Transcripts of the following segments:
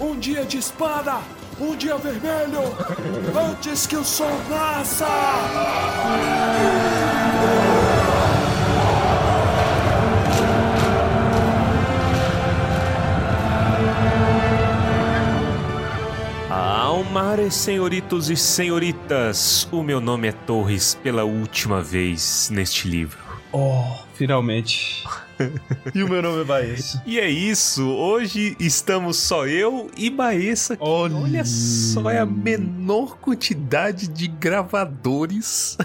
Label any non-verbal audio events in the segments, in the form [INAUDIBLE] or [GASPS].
Um dia de espada, um dia vermelho, [LAUGHS] antes que o sol nasça! Almares, senhoritos e senhoritas, o meu nome é Torres pela última vez neste livro. Oh, finalmente. [LAUGHS] e o meu nome é Baessa. E é isso, hoje estamos só eu e Baessa. Olha. Olha só, é a menor quantidade de gravadores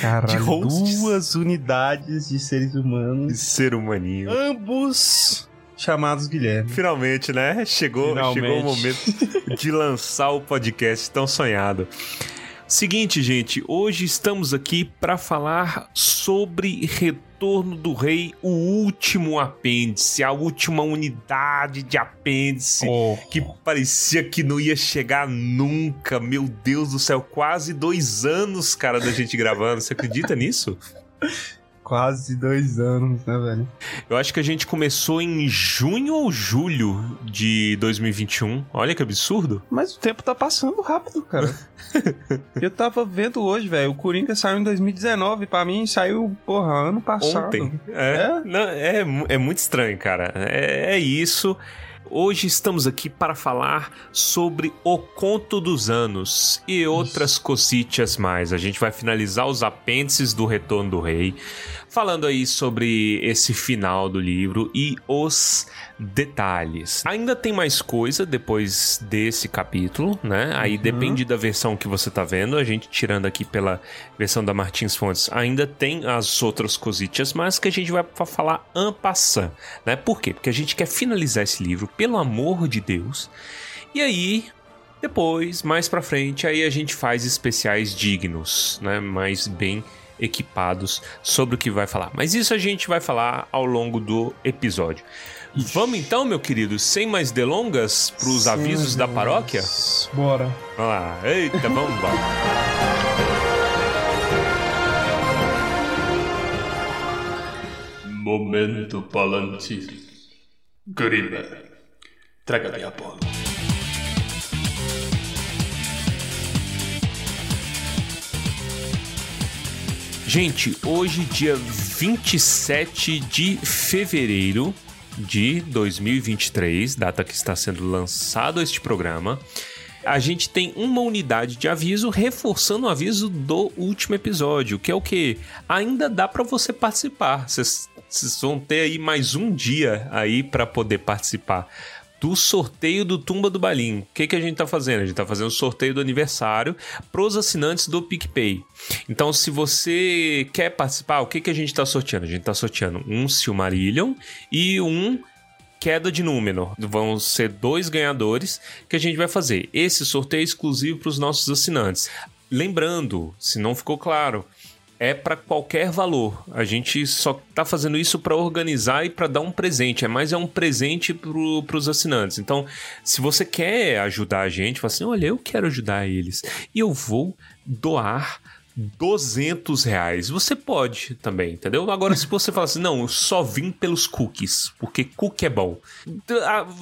Caralho, [LAUGHS] de hosts. duas unidades de seres de humanos, ser humaninho. ambos chamados Guilherme. Finalmente, né? Chegou, Finalmente. chegou o momento de lançar o podcast tão sonhado. Seguinte, gente, hoje estamos aqui para falar sobre Retorno do Rei, o último apêndice, a última unidade de apêndice Oh, que parecia que não ia chegar nunca. Meu Deus do céu, quase dois anos, cara, da gente gravando. Você acredita nisso? [LAUGHS] quase dois anos, né, velho? Eu acho que a gente começou em junho ou julho de 2021. Olha que absurdo. Mas o tempo tá passando rápido, cara. [LAUGHS] Eu tava vendo hoje, velho. O Coringa saiu em 2019. Pra mim, saiu, porra, ano passado. Ontem. É, É? não, é, é muito estranho, cara. É, é isso. Hoje estamos aqui para falar sobre o Conto dos Anos e outras cositas mais. A gente vai finalizar os apêndices do Retorno do Rei, falando aí sobre esse final do livro e os detalhes. Ainda tem mais coisa depois desse capítulo, né? Aí depende da versão que você tá vendo. A gente tirando aqui pela versão da Martins Fontes, ainda tem as outras cositas, mas que a gente vai fa- falar en passant, né? Por quê? Porque a gente quer finalizar esse livro, pelo amor de Deus. E aí, depois, mais pra frente, aí a gente faz especiais dignos, né? Mais bem equipados sobre o que vai falar. Mas isso a gente vai falar ao longo do episódio. Vamos então, meu querido, sem mais delongas, pros Sim, avisos da paróquia? Bora. Vamos lá. Eita, vamos embora. Momento Palantir. Grimmer, traga-me a bola. Gente, hoje, dia 27 de fevereiro de 2023, data que está sendo lançado este programa, a gente tem uma unidade de aviso reforçando o aviso do último episódio, que é o que ainda dá para você participar. Vocês vão ter aí mais um dia aí para poder participar do sorteio do Tumba do Balim. O que, que a gente tá fazendo? A gente tá fazendo o sorteio do aniversário pros assinantes do PicPay. Então, se você quer participar, o que, que a gente tá sorteando? A gente tá sorteando um Silmarillion e um Queda de Númenor. Vão ser dois ganhadores que a gente vai fazer. Esse sorteio é exclusivo para os nossos assinantes. Lembrando, se não ficou claro, é para qualquer valor. A gente só tá fazendo isso para organizar e para dar um presente. É mais é um presente para os assinantes. Então, se você quer ajudar a gente, fala assim: olha, eu quero ajudar eles e eu vou doar 200 reais. Você pode também, entendeu? Agora, se você falar assim, não, eu só vim pelos cookies, porque cookie é bom,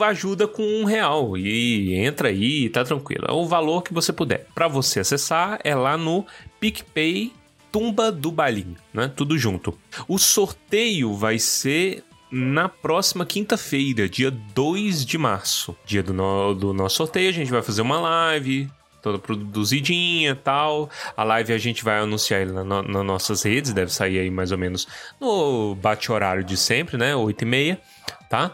ajuda com um real e entra aí, tá tranquilo. É o valor que você puder. Para você acessar, é lá no PicPay Tumba do Balim, né? Tudo junto. O sorteio vai ser na próxima quinta-feira, dia 2 de março. Dia do, no- do nosso sorteio, a gente vai fazer uma live, toda produzidinha tal. A live a gente vai anunciar ele na no- nas nossas redes, deve sair aí mais ou menos no bate-horário de sempre, né? 8 e meia, tá?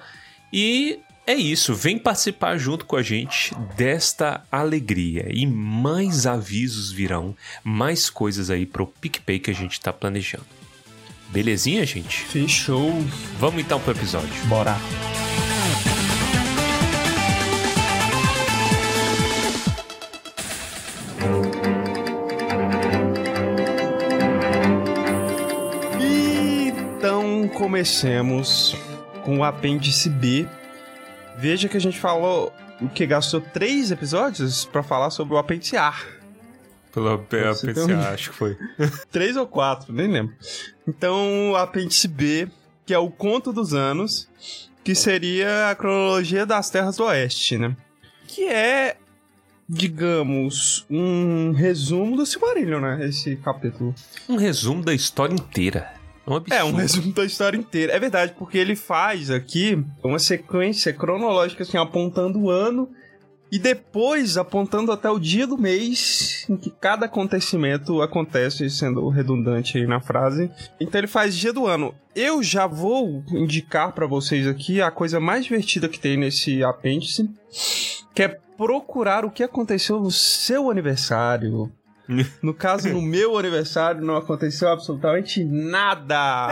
E é isso, vem participar junto com a gente desta alegria. E mais avisos virão, mais coisas aí pro PicPay que a gente tá planejando. Belezinha, gente? Fechou. Vamos então pro episódio. Bora. Então comecemos com o apêndice B. Veja que a gente falou o que gastou três episódios pra falar sobre o apêndice A. Pelo tem um- [LAUGHS] acho que foi. [LAUGHS] Três ou quatro, nem lembro. Então, o apêndice B, que é o conto dos anos, que seria a cronologia das Terras do Oeste, né? Que é, digamos, um resumo do Silmarillion, né? Esse capítulo. Um resumo da história inteira. É um absurdo. É, um resumo da história inteira. É verdade, porque ele faz aqui uma sequência cronológica, assim, apontando o ano e depois apontando até o dia do mês em que cada acontecimento acontece, sendo redundante aí na frase. Então ele faz dia do ano. Eu já vou indicar pra vocês aqui a coisa mais divertida que tem nesse apêndice, que é procurar o que aconteceu no seu aniversário. No caso, no [LAUGHS] meu aniversário não aconteceu absolutamente nada.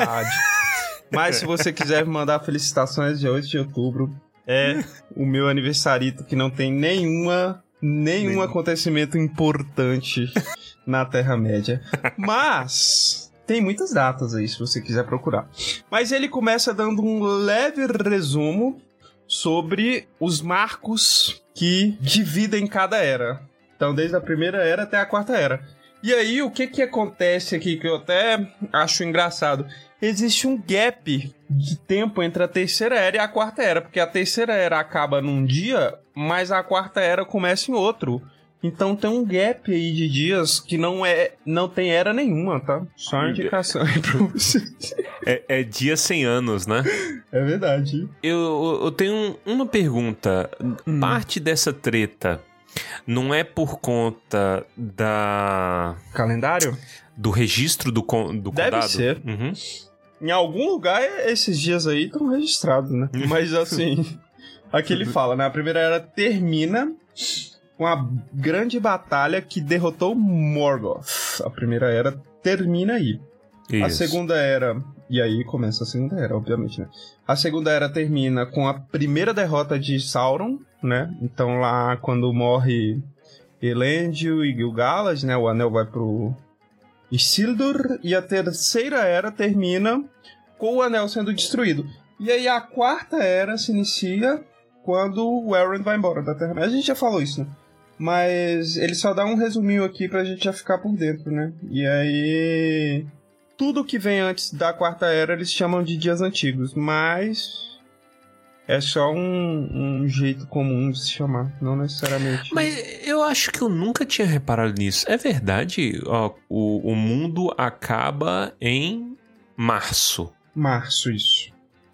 Mas se você quiser me mandar felicitações de 8 de outubro, é o meu aniversarito que não tem nenhuma nenhum Nem- acontecimento importante na Terra-média. Mas tem muitas datas aí, se você quiser procurar. Mas ele começa dando um leve resumo sobre os marcos que dividem cada era. Então, desde a primeira era até a quarta era. E aí, o que que acontece aqui que eu até acho engraçado? Existe um gap de tempo entre a terceira era e a quarta era, porque a terceira era acaba num dia, mas a quarta era começa em outro. Então tem um gap aí de dias que não é, não tem era nenhuma, tá? Só uma indicação aí pra vocês. É, é dia sem anos, né? É verdade. Eu, eu tenho uma pergunta. Hum. Parte dessa treta não é por conta da Calendário? do registro do, con- do Deve condado? ser. Uhum. Em algum lugar esses dias aí estão registrados, né? [LAUGHS] Mas assim, aqui ele fala, né? A primeira era termina com a grande batalha que derrotou Morgoth. A primeira era termina aí. A Isso. segunda era. E aí começa a segunda era, obviamente, né? A segunda era termina com a primeira derrota de Sauron, né? Então lá quando morre Elendil e Gil-galad, né? O anel vai pro Isildur. E a terceira era termina com o anel sendo destruído. E aí a quarta era se inicia quando o Elrond vai embora da Terra. A gente já falou isso, né? Mas ele só dá um resuminho aqui pra gente já ficar por dentro, né? E aí. Tudo que vem antes da quarta era eles chamam de dias antigos, mas. É só um, um jeito comum de se chamar, não necessariamente. Mas eu acho que eu nunca tinha reparado nisso. É verdade, ó, o, o mundo acaba em março, Março, isso.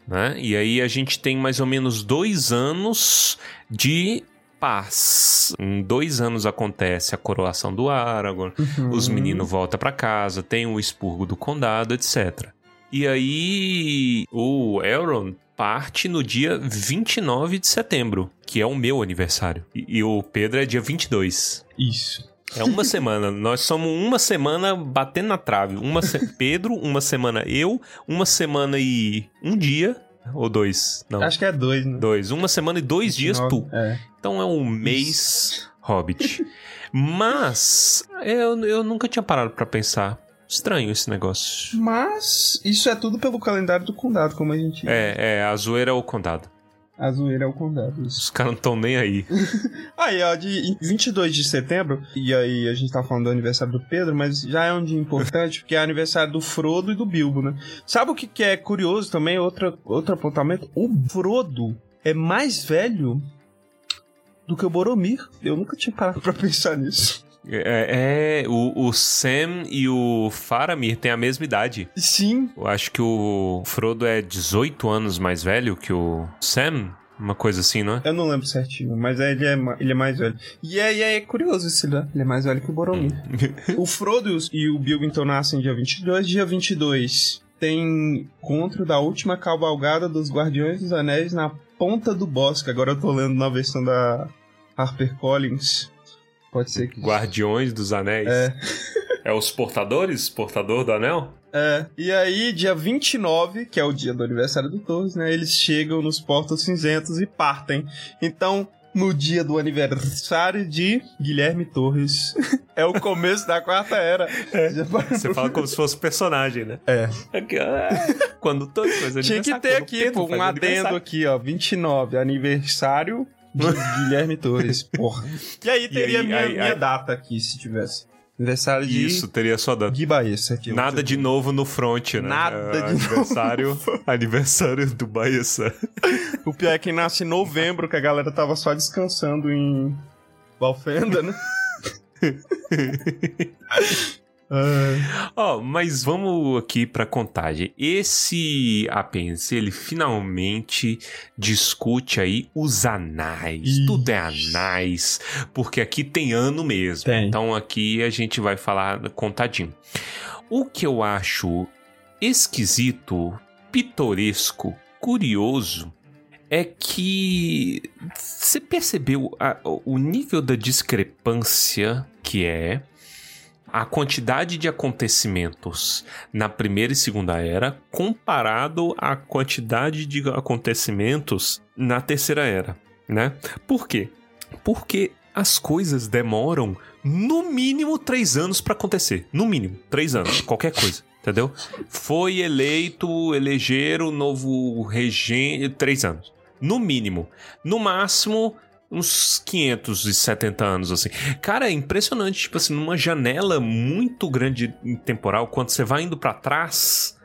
né? E aí a gente tem mais ou menos dois anos de paz. Em dois anos acontece a coroação do Aragorn, os Uhum. meninos voltam pra casa, tem o expurgo do condado, etc. E aí o Elrond parte no dia 29 de setembro, que é o meu aniversário. E, e o Pedro é dia 22. Isso. É uma semana. Nós somos uma semana batendo na trave. Uma se- [LAUGHS] Pedro, uma semana eu, uma semana e um dia. Ou dois? Não. Acho que é dois, né? Dois. Uma semana e dois dias tu. É. Então é um mês Hobbit. Mas eu, eu nunca tinha parado pra pensar. Estranho esse negócio. Mas isso é tudo pelo calendário do condado, como a gente. É, é, a zoeira é o condado. A zoeira é o condado. Isso. Os caras não estão nem aí. [LAUGHS] Aí, ó, de em 22 de setembro, e aí a gente tá falando do aniversário do Pedro, mas já é um dia importante, porque é aniversário do Frodo e do Bilbo, né? Sabe o que, que é curioso também? Outra, outro apontamento? O Frodo é mais velho do que o Boromir. Eu nunca tinha parado pra pensar nisso. É, é, o, o Sam e o Faramir têm a mesma idade. Sim, Eu acho que o Frodo é 18 anos mais velho que o Sam. Uma coisa assim, não é? eu não lembro certinho, mas ele é, ele é mais velho. E é, e é curioso isso, né? Ele é mais velho que o Boromir. [LAUGHS] O Frodo e e o Bilbo então nascem dia 22. Dia 22 tem encontro da última cavalgada dos Guardiões dos Anéis na Ponta do Bosque. Agora eu tô lendo na versão da HarperCollins. Pode ser que... Guardiões dos Anéis. É. É os portadores? Portador do anel? É, e aí dia 29, que é o dia do aniversário do Torres, né? Eles chegam nos Portos Cinzentos e partem. Então, no dia do aniversário de Guilherme Torres, [LAUGHS] é o começo da quarta era. Parou Você fala como se fosse personagem, né? É. Aqui, ah, Quando todo faz Tinha que aniversário, ter aqui, pô, um adendo aniversário. aqui, ó. 29, aniversário de Guilherme Torres, [LAUGHS] porra. E aí teria aí- minha, aí- minha aí- data aqui, se tivesse. Aniversário de. Isso, teria só data. De Baessa. que Nada de novo no front, né? Nada É, de aniversário, aniversário do Baessa. O pior é que nasce em novembro, que a galera tava só descansando em Valfenda, né? [LAUGHS] Ó, mas vamos aqui pra contagem. Esse apêndice, ele finalmente discute aí os anais. Ixi. Tudo é anais, porque aqui tem ano mesmo. Tem. Então aqui a gente vai falar contadinho. O que eu acho esquisito, pitoresco, curioso é que você percebeu a- o nível da discrepância que é a quantidade de acontecimentos na primeira e segunda era comparado à quantidade de acontecimentos na terceira era, né? Por quê? Porque as coisas demoram no mínimo três anos pra acontecer. No mínimo, três anos, qualquer coisa. Entendeu? Foi eleito, elegeram o novo regente. Três anos. No mínimo. No máximo, uns 570 anos, assim. Cara, é impressionante, tipo assim, numa janela muito grande em temporal, quando você vai indo pra trás,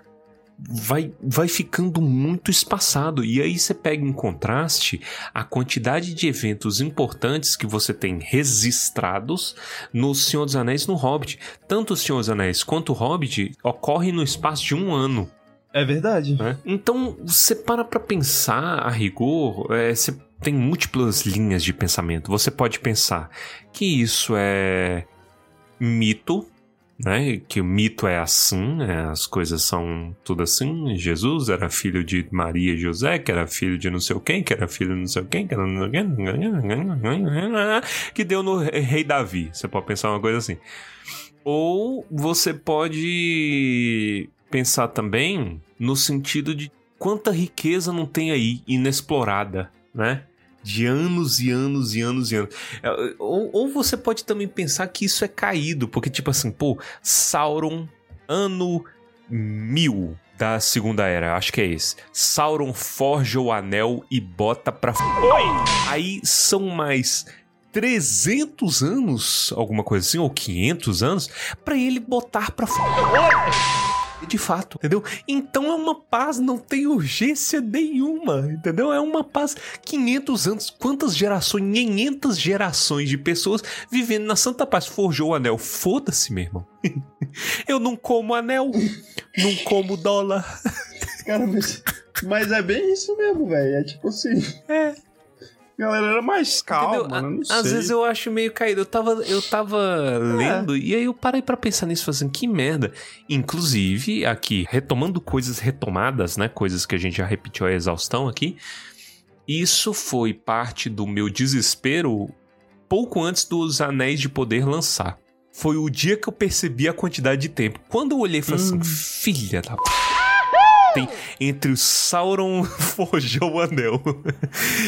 vai, vai ficando muito espaçado. E aí você pega em contraste a quantidade de eventos importantes que você tem registrados no Senhor dos Anéis e no Hobbit. Tanto o Senhor dos Anéis quanto o Hobbit ocorrem no espaço de um ano. é verdade. né? Então, você para pra pensar a rigor, é, você tem múltiplas linhas de pensamento. Você pode pensar que isso é mito, né? Que o mito é assim, né? as coisas são tudo assim. Jesus era filho de Maria e José, que era filho de não sei quem, que era filho de não sei quem, que era não sei que deu no rei Davi. Você pode pensar uma coisa assim. Ou você pode pensar também no sentido de quanta riqueza não tem aí inexplorada, né? De anos e anos e anos e anos. É, Ou, ou você pode também pensar que isso é caído, porque, tipo assim, pô, Sauron, ano mil da Segunda Era, acho que é esse. Sauron forja o anel e bota pra. Oi! Aí são mais 300 anos, alguma coisa assim, ou 500 anos, pra ele botar pra fora. De fato, entendeu? Então é uma paz, não tem urgência nenhuma, entendeu? É uma paz 500 anos, quantas gerações, 500 gerações de pessoas vivendo na Santa Paz. Forjou o anel, foda-se, meu irmão. [LAUGHS] Eu não como anel, não como dólar. Cara, mas, mas é bem isso mesmo, velho. É tipo assim. É. Galera era mais calma, né? Às sei. vezes eu acho meio caído. Eu tava, eu tava lendo e aí eu parei pra pensar nisso, falei assim, que merda. Inclusive, aqui, retomando coisas retomadas, né? Coisas que a gente já repetiu a exaustão aqui. Isso foi parte do meu desespero pouco antes dos Anéis de Poder lançar. Foi o dia que eu percebi a quantidade de tempo. Quando eu olhei, falei assim, filha da p... Entre o Sauron [LAUGHS] forjou o anel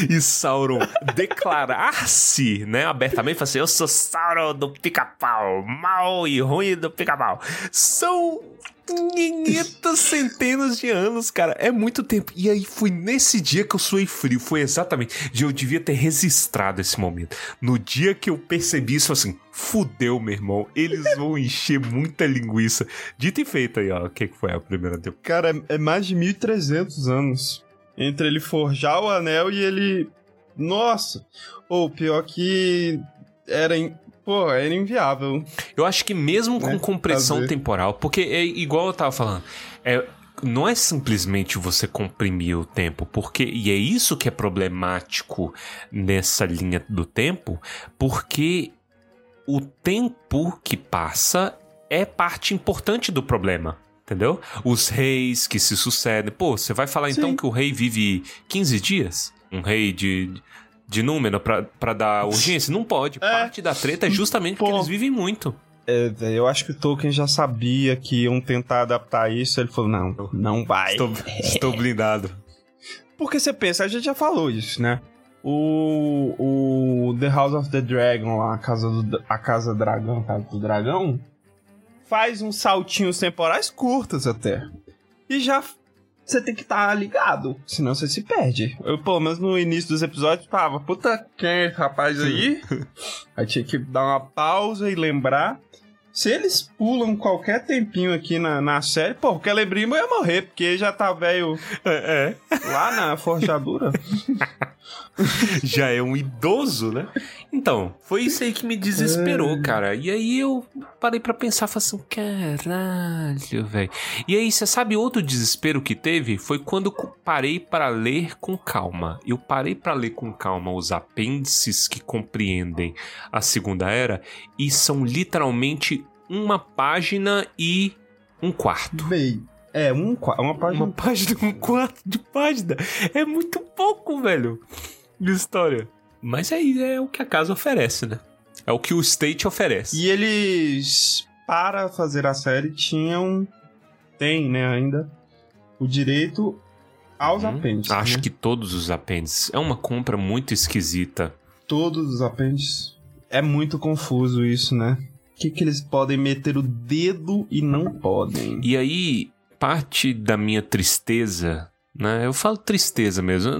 e Sauron declarar-se, né, abertamente, falar assim, eu sou Sauron do pica-pau, mal e ruim do pica-pau. São 500 centenas de anos, cara. É muito tempo. E aí foi nesse dia que eu suei frio. Foi exatamente. Eu devia ter registrado esse momento. No dia que eu percebi isso, assim, fudeu, meu irmão. Eles vão encher muita linguiça. Dito e feito aí, ó. O que que foi a primeira tempo? Cara, é- é mais de 1300 anos. Entre ele forjar o anel e ele. Nossa! Ou pior que. Era. in- Pô, era inviável. Eu acho que mesmo com Né, compressão fazer. temporal, porque é igual eu tava falando, é, não é simplesmente você comprimir o tempo, porque e é isso que é problemático nessa linha do tempo, porque o tempo que passa é parte importante do problema. Entendeu? Os reis que se sucedem. Pô, você vai falar então Sim. que o rei vive 15 dias? Um rei de, de número pra, pra dar [LAUGHS] urgência? Não pode. Parte da treta é justamente porque Pô. eles vivem muito. É, eu acho que o Tolkien já sabia que iam tentar adaptar isso. Ele falou: não, não vai. Estou, [LAUGHS] estou blindado. Porque você pensa, a gente já falou isso, né? O, o The House of the Dragon lá, a casa do a casa dragão, a casa do dragão, faz uns saltinhos temporais curtos até. E já você tem que estar ligado, senão você se perde. Eu, pelo menos no início dos episódios, tava, puta, quem é esse rapaz aí? [LAUGHS] aí tinha que dar uma pausa e lembrar. Se eles pulam qualquer tempinho aqui na, na série, pô, o Celebrimbor ia morrer, porque já tá velho É, lá na forjadura. [LAUGHS] já é um idoso, né? [LAUGHS] Então, foi isso aí que me desesperou, cara. E aí eu parei pra pensar, falei assim, caralho, velho. E aí, você sabe outro desespero que teve? Foi quando parei para ler com calma. Eu parei para ler com calma os apêndices que compreendem a Segunda Era e são literalmente uma página e um quarto. Meio. É, um, qua- uma página. Uma página, um quarto de página. É muito pouco, velho, de história. Mas aí é o que a casa oferece, né? É o que o State oferece. E eles, para fazer a série, tinham. Tem, né, ainda. O direito aos Hum, apêndices. Acho né? que todos os apêndices. É uma compra muito esquisita. Todos os apêndices. É muito confuso isso, né? O que, que eles podem meter o dedo e não podem? E aí, parte da minha tristeza, né? Eu falo tristeza mesmo.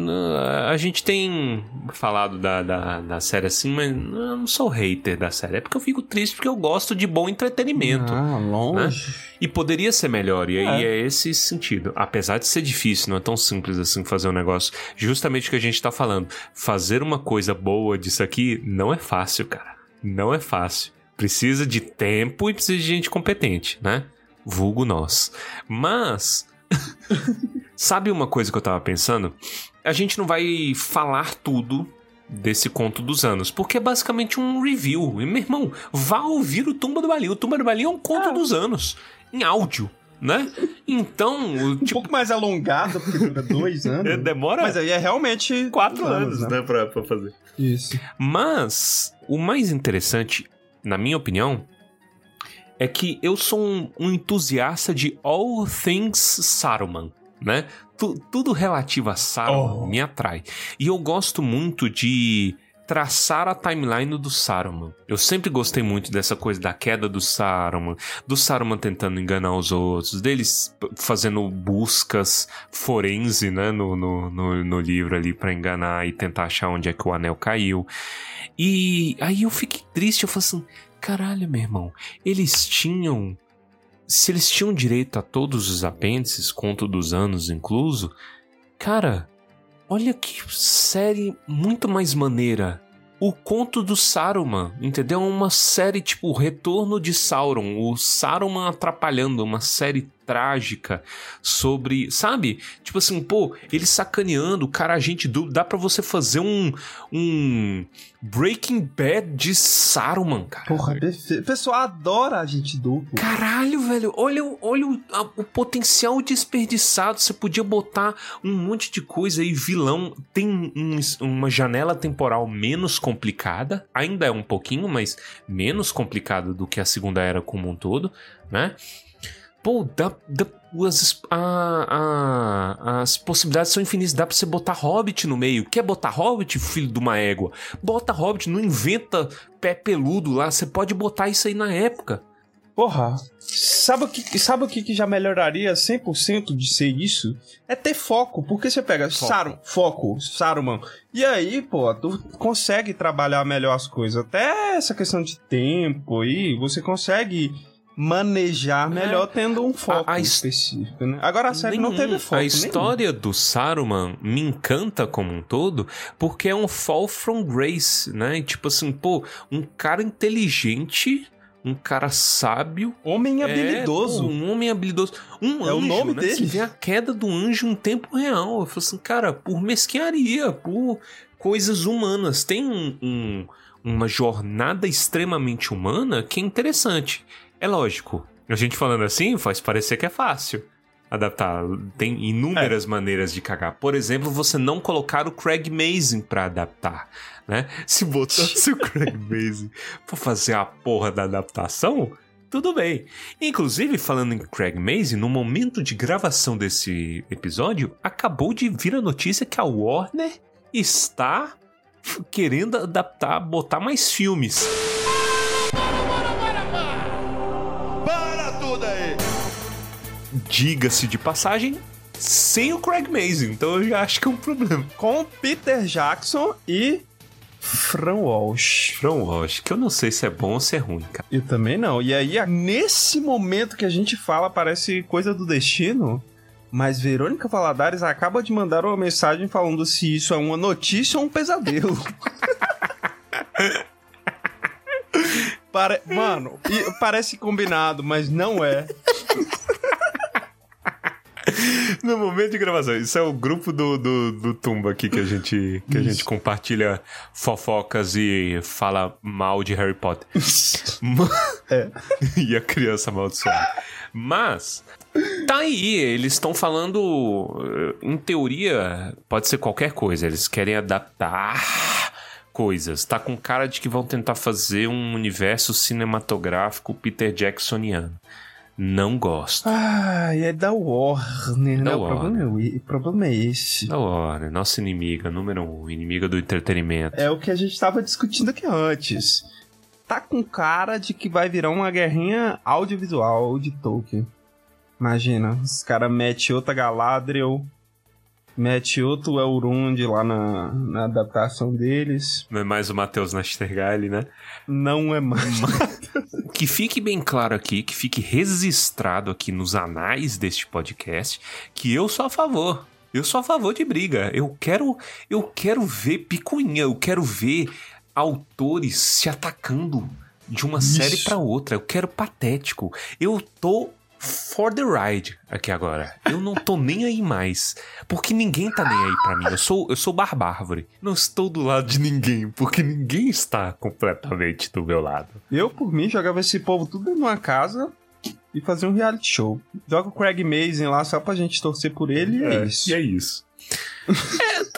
A gente tem falado da, da, da série assim, mas eu não sou hater da série. É porque eu fico triste porque eu gosto de bom entretenimento. Ah, longe. E poderia ser melhor, e aí É. é. esse sentido. Apesar de ser difícil, não é tão simples assim fazer um negócio. Justamente o que a gente tá falando. Fazer uma coisa boa disso aqui não é fácil, cara. Não é fácil. Precisa de tempo e precisa de gente competente, né? Vulgo nós. Mas. [LAUGHS] sabe uma coisa que eu tava pensando? A gente não vai falar tudo desse conto dos anos, porque é basicamente um review. E, meu irmão, vá ouvir o Tumba do Balim. O Tumba do Balim é um conto dos anos, em áudio, né? Então, o- Um tipo, pouco mais alongado, porque dura dois [LAUGHS] anos. demora Mas aí é realmente. quatro dois anos, né, pra, pra fazer. Isso. Mas o mais interessante, na minha opinião, é que eu sou um, um entusiasta de all things Saruman, né? Tu- tudo relativo a Saruman Oh. me atrai. E eu gosto muito de traçar a timeline do Saruman. Eu sempre gostei muito dessa coisa da queda do Saruman, do Saruman tentando enganar os outros, deles fazendo buscas forense, né, no, no, no, no livro ali pra enganar e tentar achar onde é que o anel caiu. E aí eu fiquei triste, eu falei assim, caralho, meu irmão, eles tinham... Se eles tinham direito a todos os apêndices, conto dos anos incluso, cara, olha que série muito mais maneira. O conto do Saruman, entendeu? Uma série tipo o Retorno de Sauron, o Saruman atrapalhando, uma série trágica sobre, sabe? Tipo assim, pô, ele sacaneando, cara, a gente dá pra você fazer um um Breaking Bad de Saruman, cara. Porra, perfeito. O pessoal adora a gente duplo. Caralho, velho, olha, o- olha o, a- o potencial desperdiçado. Você podia botar um monte de coisa aí, vilão. Tem um- uma janela temporal menos complicada, ainda é um pouquinho, mas menos complicada do que a Segunda Era como um todo, né? Pô, dá, dá- as, a- a- as possibilidades são infinitas. Dá pra você botar Hobbit no meio. Quer botar Hobbit, filho de uma égua? Bota Hobbit, não inventa pé peludo lá. Você pode botar isso aí na época. Porra, sabe o que, sabe o que, que já melhoraria 100% de ser isso? É ter foco, porque você pega Foco. Sarum, foco, Saruman, e aí, pô, tu consegue trabalhar melhor as coisas. Até essa questão de tempo aí, você consegue manejar melhor tendo um foco a his- específico, né? Agora a série não Nenhum. teve foco A nenhum. história do Saruman me encanta como um todo, porque é um fall from grace, né? E, tipo assim, pô, um cara inteligente, um cara sábio. Homem é, habilidoso. pô, um homem habilidoso. Um É o anjo, nome né? dele. Você vê a queda do anjo em tempo real. Eu falo assim, cara, por mesquinharia, por coisas humanas. Tem um- um- uma jornada extremamente humana que é interessante. É lógico, a gente falando assim faz parecer que é fácil adaptar. Tem inúmeras maneiras de cagar. Por exemplo, você não colocar o Craig Mazin pra adaptar, né? Se botasse o Craig [LAUGHS] Mazin pra fazer a porra da adaptação, tudo bem. Inclusive, falando em Craig Mazin, no momento de gravação desse episódio, acabou de vir a notícia que a Warner está querendo adaptar, botar mais filmes. Diga-se de passagem, sem o Craig Mazin. Então eu já acho que é um problema. Com Peter Jackson e Fran Walsh. Fran Walsh, que eu não sei se é bom ou se é ruim, cara. Eu também não. E aí, nesse momento que a gente fala, parece coisa do destino. Mas Verônica Valadares acaba de mandar uma mensagem falando se isso é uma notícia ou um pesadelo. [LAUGHS] Pare... Mano, parece combinado, mas não é. [LAUGHS] No momento de gravação, isso é o grupo do, do, do Tumba aqui que a gente que a gente compartilha fofocas e fala mal de Harry Potter. [LAUGHS] É. [LAUGHS] e a criança amaldiçoada. Mas tá aí, eles estão falando, eh, em teoria, pode ser qualquer coisa, eles querem adaptar coisas. Tá com cara de que vão tentar fazer um universo cinematográfico Peter Jacksoniano. Não gosto. Ah, e é da Warner, né? Da o, problema é, o- o problema é esse. Da hora, nossa inimiga, número um, inimiga do entretenimento. É o que a gente tava discutindo aqui antes. Tá com cara de que vai virar uma guerrinha audiovisual de Tolkien. Imagina, os caras metem outra Galadriel, mete outro Elrond lá na, na adaptação deles. Não é mais o Matheus Nastergalli, né? Não é mais. [LAUGHS] Que fique bem claro aqui, que fique registrado aqui nos anais deste podcast, que eu sou a favor. Eu sou a favor de briga. Eu quero, eu quero ver picuinha, eu quero ver autores se atacando de uma Isso. série pra outra. Eu quero patético. Eu tô for the ride aqui agora. Eu não tô nem aí mais, porque ninguém tá nem aí pra mim. Eu sou, eu sou barbárvore. Não estou do lado de ninguém, porque ninguém está completamente do meu lado. Eu, por mim, jogava esse povo tudo numa casa e fazia um reality show. Joga o Craig Mazin lá só pra gente torcer por ele e é, isso. E é isso.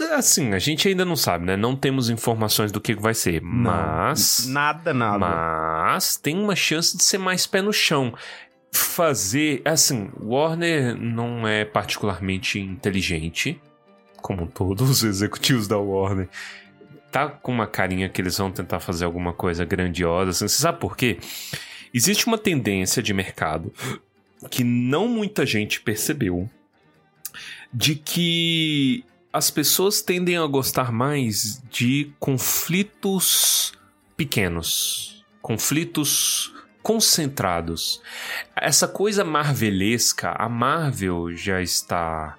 é, assim, a gente ainda não sabe, né? Não temos informações do que vai ser, mas. Nada, nada. Mas tem uma chance de ser mais pé no chão. Fazer. Assim, Warner não é particularmente inteligente, como todos os executivos da Warner. Tá com uma carinha que eles vão tentar fazer alguma coisa grandiosa. Assim. Você sabe por quê? Existe uma tendência de mercado que não muita gente percebeu de que as pessoas tendem a gostar mais de conflitos pequenos, conflitos concentrados. Essa coisa marvelesca, a Marvel já está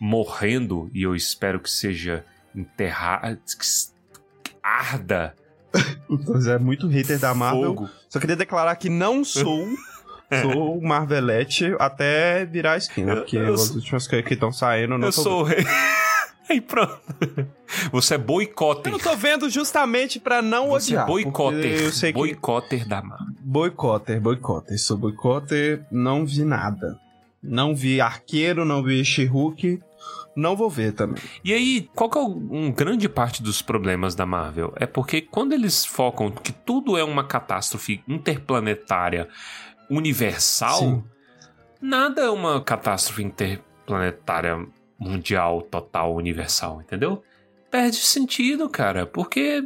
morrendo e eu espero que seja enterrada, que arda [LAUGHS] Você é muito hater da Marvel. fogo. Só queria declarar que não sou. [LAUGHS] Sou Marvelete até virar a esquina, porque Eu as sou- últimas coisas que estão saindo eu não Eu sou o rei. [LAUGHS] Aí pronto. Você é boicotter. Eu tô vendo justamente pra não Você é odiar. boicotter. Eu sei que... Boicotter da Marvel. Boicotter, boicotter. Sou boicotter, não vi nada. Não vi Arqueiro, não vi She-Hulk. Não vou ver também. E aí, qual que é um grande parte dos problemas da Marvel? É porque quando eles focam que tudo é uma catástrofe interplanetária universal, Sim. nada é uma catástrofe interplanetária mundial, total, universal, entendeu? Perde sentido, cara, porque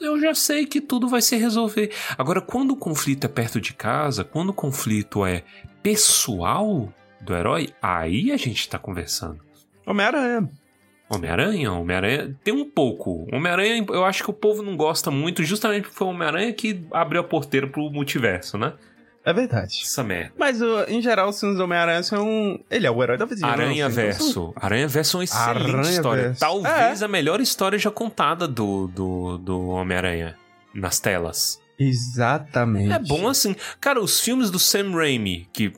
eu já sei que tudo vai se resolver. Agora, quando o conflito é perto de casa, quando o conflito é pessoal do herói, aí a gente tá conversando. Homem-Aranha. Homem-Aranha, Homem-Aranha tem um pouco. Homem-Aranha, eu acho que o povo não gosta muito, justamente porque foi o Homem-Aranha que abriu a porteira pro multiverso, né? É verdade. Essa merda. Mas, em geral, os filmes do Homem-Aranha são... Ele é o herói da vizinhança. Aranha então são- Verso. Aranha Verso é uma excelente Aranha história. Verso. Talvez a melhor história já contada do, do, do Homem-Aranha nas telas. Exatamente. É bom assim. Cara, os filmes do Sam Raimi, que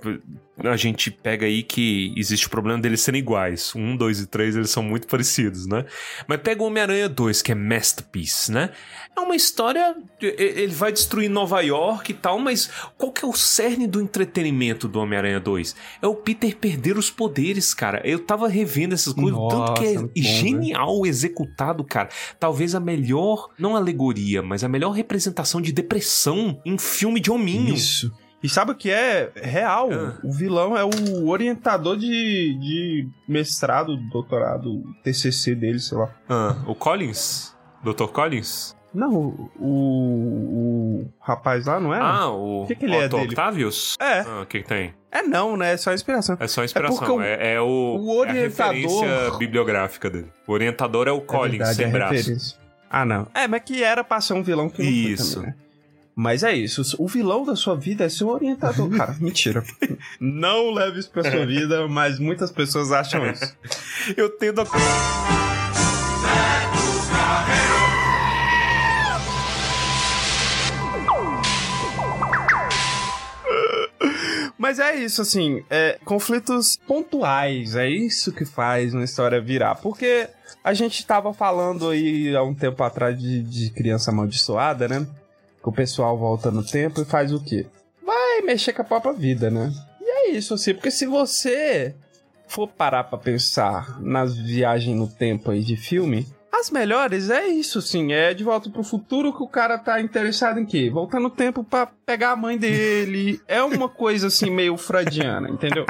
a gente pega aí que existe o problema deles serem iguais. Um, dois e três, eles são muito parecidos, né? Mas pega o Homem-Aranha 2, que é Masterpiece, né? É uma história. Ele vai destruir Nova York e tal, mas qual que é o cerne do entretenimento do Homem-Aranha 2? É o Peter perder os poderes, cara. Eu tava revendo essas coisas, o tanto que Nossa, é bom, né? genial executado, cara. Talvez a melhor, não alegoria, mas a melhor representação de depressão em filme de hominho. Isso. E sabe o que é real? Ah. O vilão é o orientador de, de mestrado, doutorado, TCC dele, sei lá. Ah, o Collins? Dr. Collins? Não, o, o, o rapaz lá não é? Ah, o, O que que ele é Otto dele? Octavius? É. Ah, o que, que tem? É não, né? É só inspiração. É só inspiração. o- É, é o, o é a orientador- referência [LAUGHS] bibliográfica dele. O orientador é o Collins, é verdade, sem é braço. Ah, não. É, mas que era pra ser um vilão que não foi Isso. também, né? Mas é isso. O vilão da sua vida é seu orientador, cara. Mentira. Não leve isso pra sua vida, mas muitas pessoas acham isso. Eu tendo a. Mas é isso, assim, é, conflitos pontuais, é isso que faz uma história virar. Porque a gente tava falando aí há um tempo atrás de, de criança amaldiçoada, né? Que o pessoal volta no tempo e faz o quê? Vai mexer com a própria vida, né? E é isso, assim, porque se você for parar pra pensar nas viagens no tempo aí de filme, as melhores é isso, sim. É de volta pro futuro que o cara tá interessado em quê? Voltar no tempo pra pegar a mãe dele. É uma coisa assim meio freudiana, entendeu?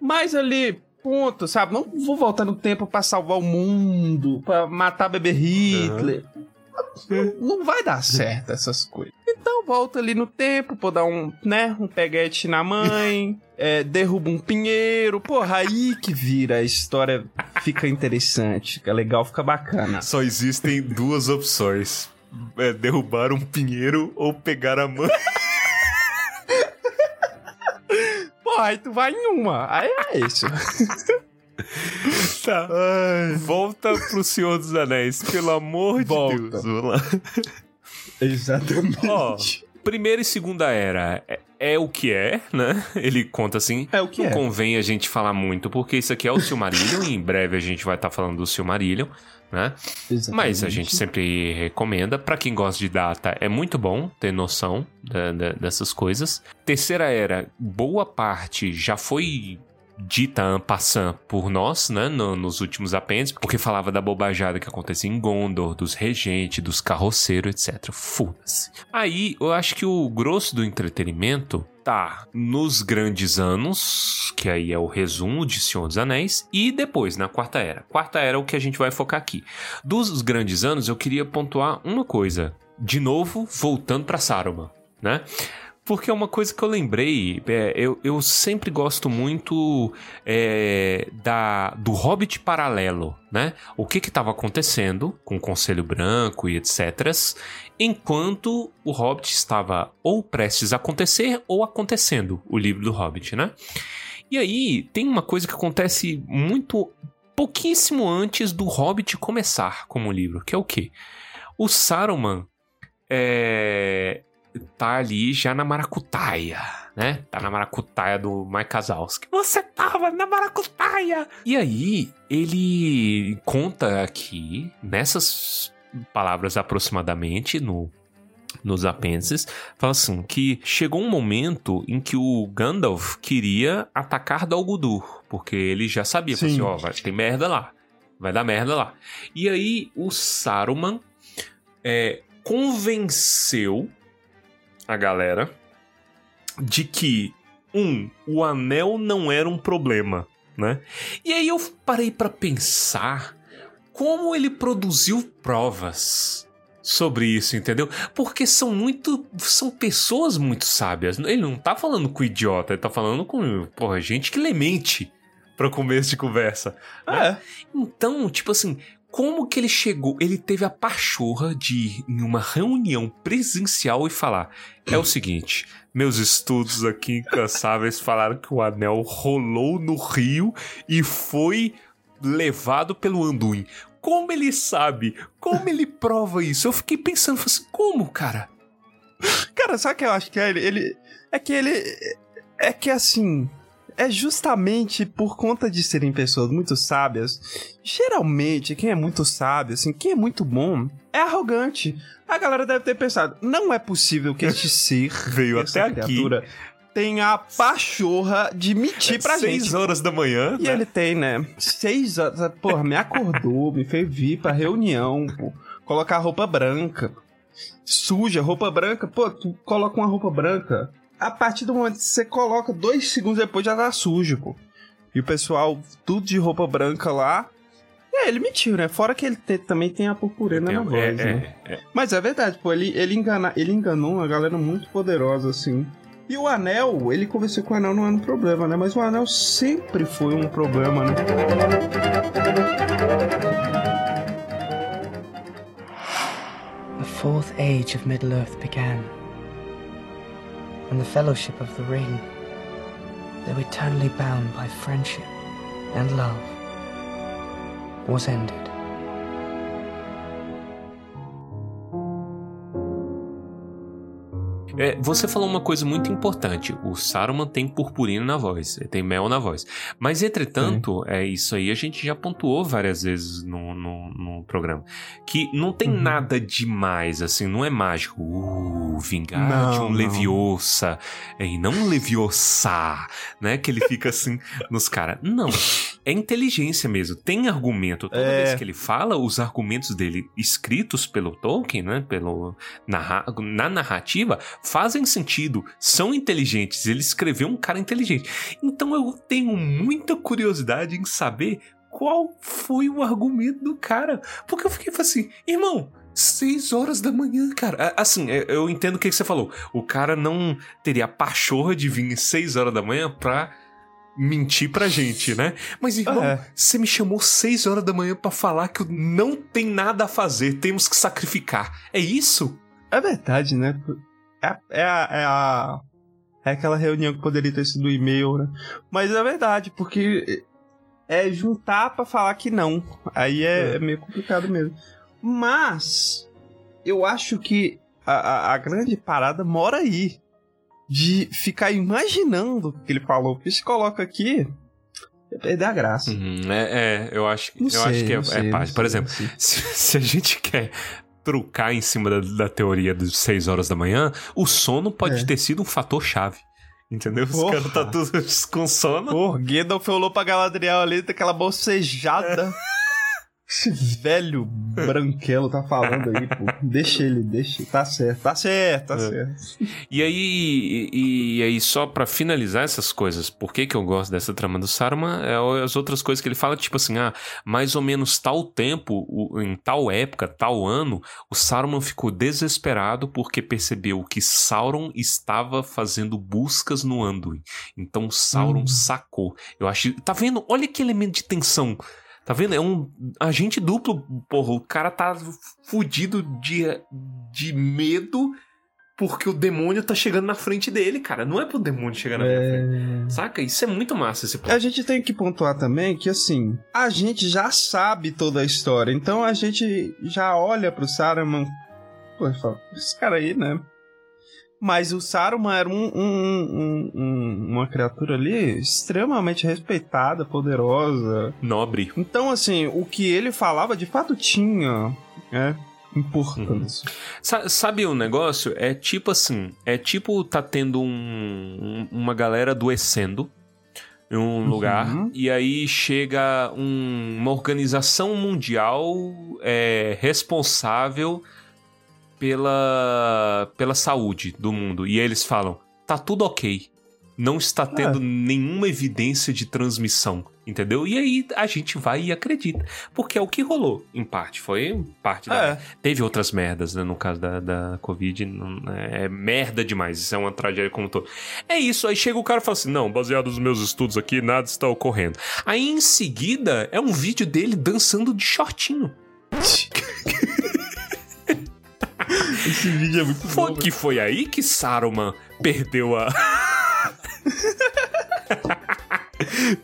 Mas ali, ponto, sabe? Não vou voltar no tempo pra salvar o mundo, pra matar bebê Hitler. Não, não vai dar certo essas coisas. Então volta ali no tempo, pô, dar um, né, um peguete na mãe, [LAUGHS] é, derruba um pinheiro. Porra, aí que vira a história, fica interessante, fica legal, fica bacana. Só existem duas opções: é, derrubar um pinheiro ou pegar a mãe. [LAUGHS] Porra, aí tu vai em uma. Aí é isso. [LAUGHS] Tá. Volta pro Senhor dos Anéis, pelo amor Volta. de Deus. Vamos lá. Exatamente. Ó, primeira e segunda era é, é o que é, né? Ele conta assim. É o que não é. convém a gente falar muito, porque isso aqui é o Silmarillion e em breve a gente vai estar falando do Silmarillion, né? Mas a gente sempre recomenda. Pra quem gosta de data, é muito bom ter noção da- da- dessas coisas. Terceira era, boa parte já foi dita en passant por nós, né, no- nos últimos apêndices, porque falava da bobajada que acontecia em Gondor, dos regentes, dos carroceiros, etc. Foda-se. Aí, eu acho que o grosso do entretenimento tá nos grandes anos, que aí é o resumo de Senhor dos Anéis, e depois, na Quarta Era. Quarta Era é o que a gente vai focar aqui. Dos grandes anos, eu queria pontuar uma coisa. De novo, voltando pra Saruman, né? Porque é uma coisa que eu lembrei, é, eu, eu sempre gosto muito é, da, do Hobbit paralelo, né? O que estava acontecendo com o Conselho Branco e etc. Enquanto o Hobbit estava ou prestes a acontecer ou acontecendo, o livro do Hobbit, né? E aí tem uma coisa que acontece muito pouquíssimo antes do Hobbit começar como livro, que é o quê? O Saruman é, tá ali já na maracutaia, né? Tá na maracutaia do Mike Kazowski. Você tava na maracutaia! E aí, ele conta aqui, nessas palavras aproximadamente, no nos apêndices, fala assim que chegou um momento em que o Gandalf queria atacar Dol Guldur, porque ele já sabia, assim, ó, vai, tem merda lá, vai dar merda lá. E aí o Saruman é, convenceu a galera de que, um, o anel não era um problema, né? E aí eu parei pra pensar como ele produziu provas sobre isso, entendeu? Porque são muito. São pessoas muito sábias. Ele não tá falando com idiota, ele tá falando com, porra, gente que lê mente pra começo de conversa. É. Então, tipo assim, como que ele chegou? Ele teve a pachorra de ir em uma reunião presencial e falar: é o seguinte, meus estudos aqui incansáveis falaram que o anel rolou no rio e foi levado pelo Anduin. Como ele sabe? Como ele prova isso? Eu fiquei pensando, assim, como, cara? Cara, sabe o que eu acho que é ele? ele? É que ele. É que assim. É justamente por conta de serem pessoas muito sábias. Geralmente, quem é muito sábio, assim, quem é muito bom, é arrogante. A galera deve ter pensado: não é possível que este [LAUGHS] ser, Veio até aqui. criatura, tenha a pachorra de mentir pra Seis gente. horas da manhã, E né? ele tem, né? Seis horas. Porra, me acordou, me fez vir pra reunião, pô. Colocar roupa branca. Suja, roupa branca. Pô, tu coloca uma roupa branca. A partir do momento que você coloca, dois segundos depois já tá sujo, pô. E o pessoal, tudo de roupa branca lá. É, ele mentiu, né? Fora que ele te- também tem a purpurina na É, voz, né? é, é. Mas é verdade, pô, ele, ele, engana, ele enganou uma galera muito poderosa, assim. E o anel, ele conversou com o anel não era um problema, né? Mas o anel sempre foi um problema, né? fourth age of Middle Earth began, and the Fellowship of the Ring, though eternally bound by friendship and love, was ended. É, você falou uma coisa muito importante. O Saruman tem purpurina na voz, tem mel na voz. Mas, entretanto, é isso aí a gente já pontuou várias vezes no, no, no programa. Que não tem Uhum. nada demais, assim, não é mágico. Uh, vingar de um. Leviosa. É, E não Leviosa, né? Que ele fica assim [LAUGHS] nos caras. Não. É inteligência mesmo. Tem argumento. Toda É. vez que ele fala, os argumentos dele escritos pelo Tolkien, né? Pelo, narra na narrativa, fazem sentido. São inteligentes. Ele escreveu um cara inteligente. Então eu tenho muita curiosidade em saber qual foi o argumento do cara. Porque eu fiquei assim, irmão. Seis horas da manhã, cara. Assim, é, eu entendo o que você falou. O cara não teria a pachorra de vir às seis horas da manhã pra mentir pra gente, né? Mas, irmão, É. você me chamou seis horas da manhã pra falar que não tem nada a fazer, temos que sacrificar. É isso? É verdade, né? É, é, a, é a. É aquela reunião que poderia ter sido e-mail, né? Mas é verdade, porque é juntar pra falar que não. Aí é, É. é meio complicado mesmo. Mas eu acho que a, a, a grande parada mora aí. De ficar imaginando o que ele falou. Porque se coloca aqui, é perder a graça. Uhum, é, é, eu acho, Não eu sei, acho que é, não sei, é parte. Por exemplo, [LAUGHS] se, se a gente quer trucar em cima da, da teoria dos 6 horas da manhã, o sono pode É. ter sido um fator chave. Entendeu? Os Porra. caras tá tudo [LAUGHS] com sono. Pô, Gandalf olhou pra Galadriel ali, daquela bocejada. [LAUGHS] Esse velho branquelo tá falando aí, pô. Deixa ele, deixa. Tá certo, tá certo, tá É. certo. E aí, e, e aí só pra finalizar essas coisas, por que que eu gosto dessa trama do Saruman? É as outras coisas que ele fala, tipo assim, ah, mais ou menos tal tempo, em tal época, tal ano, o Saruman ficou desesperado porque percebeu que Sauron estava fazendo buscas no Anduin. Então Sauron Hum. sacou. Eu acho, tá vendo? Olha que elemento de tensão. Tá vendo? É um agente duplo, porra. O cara tá fudido de, de medo porque o demônio tá chegando na frente dele, cara. Não é pro demônio chegar na minha frente. Saca? Isso é muito massa esse A gente tem que pontuar também que, assim, a gente já sabe toda a história. Então a gente já olha pro Saruman. Pô, e fala, esse cara aí, né? Mas o Saruman era um, um- um- um- uma criatura ali extremamente respeitada, poderosa. Nobre. Então, assim, o que ele falava de fato tinha, né? Importância. Sa- sabe o negócio? É tipo assim: é tipo tá tendo um- um- uma galera adoecendo em um lugar e aí chega um- uma organização mundial é, responsável pela, pela saúde do mundo. E eles falam: tá tudo ok. Não está tendo nenhuma evidência de transmissão, entendeu? E aí a gente vai e acredita. Porque é o que rolou, em parte. Foi parte da. É. Teve outras merdas, né? No caso da, da Covid. não- É merda demais. Isso é uma tragédia como um todo. É isso. Aí chega o cara e fala assim: não, baseado nos meus estudos aqui, nada está ocorrendo. Aí em seguida é um vídeo dele dançando de shortinho. [LAUGHS] Esse vídeo é muito Foi bom. que foi aí que Saruman perdeu a. [LAUGHS]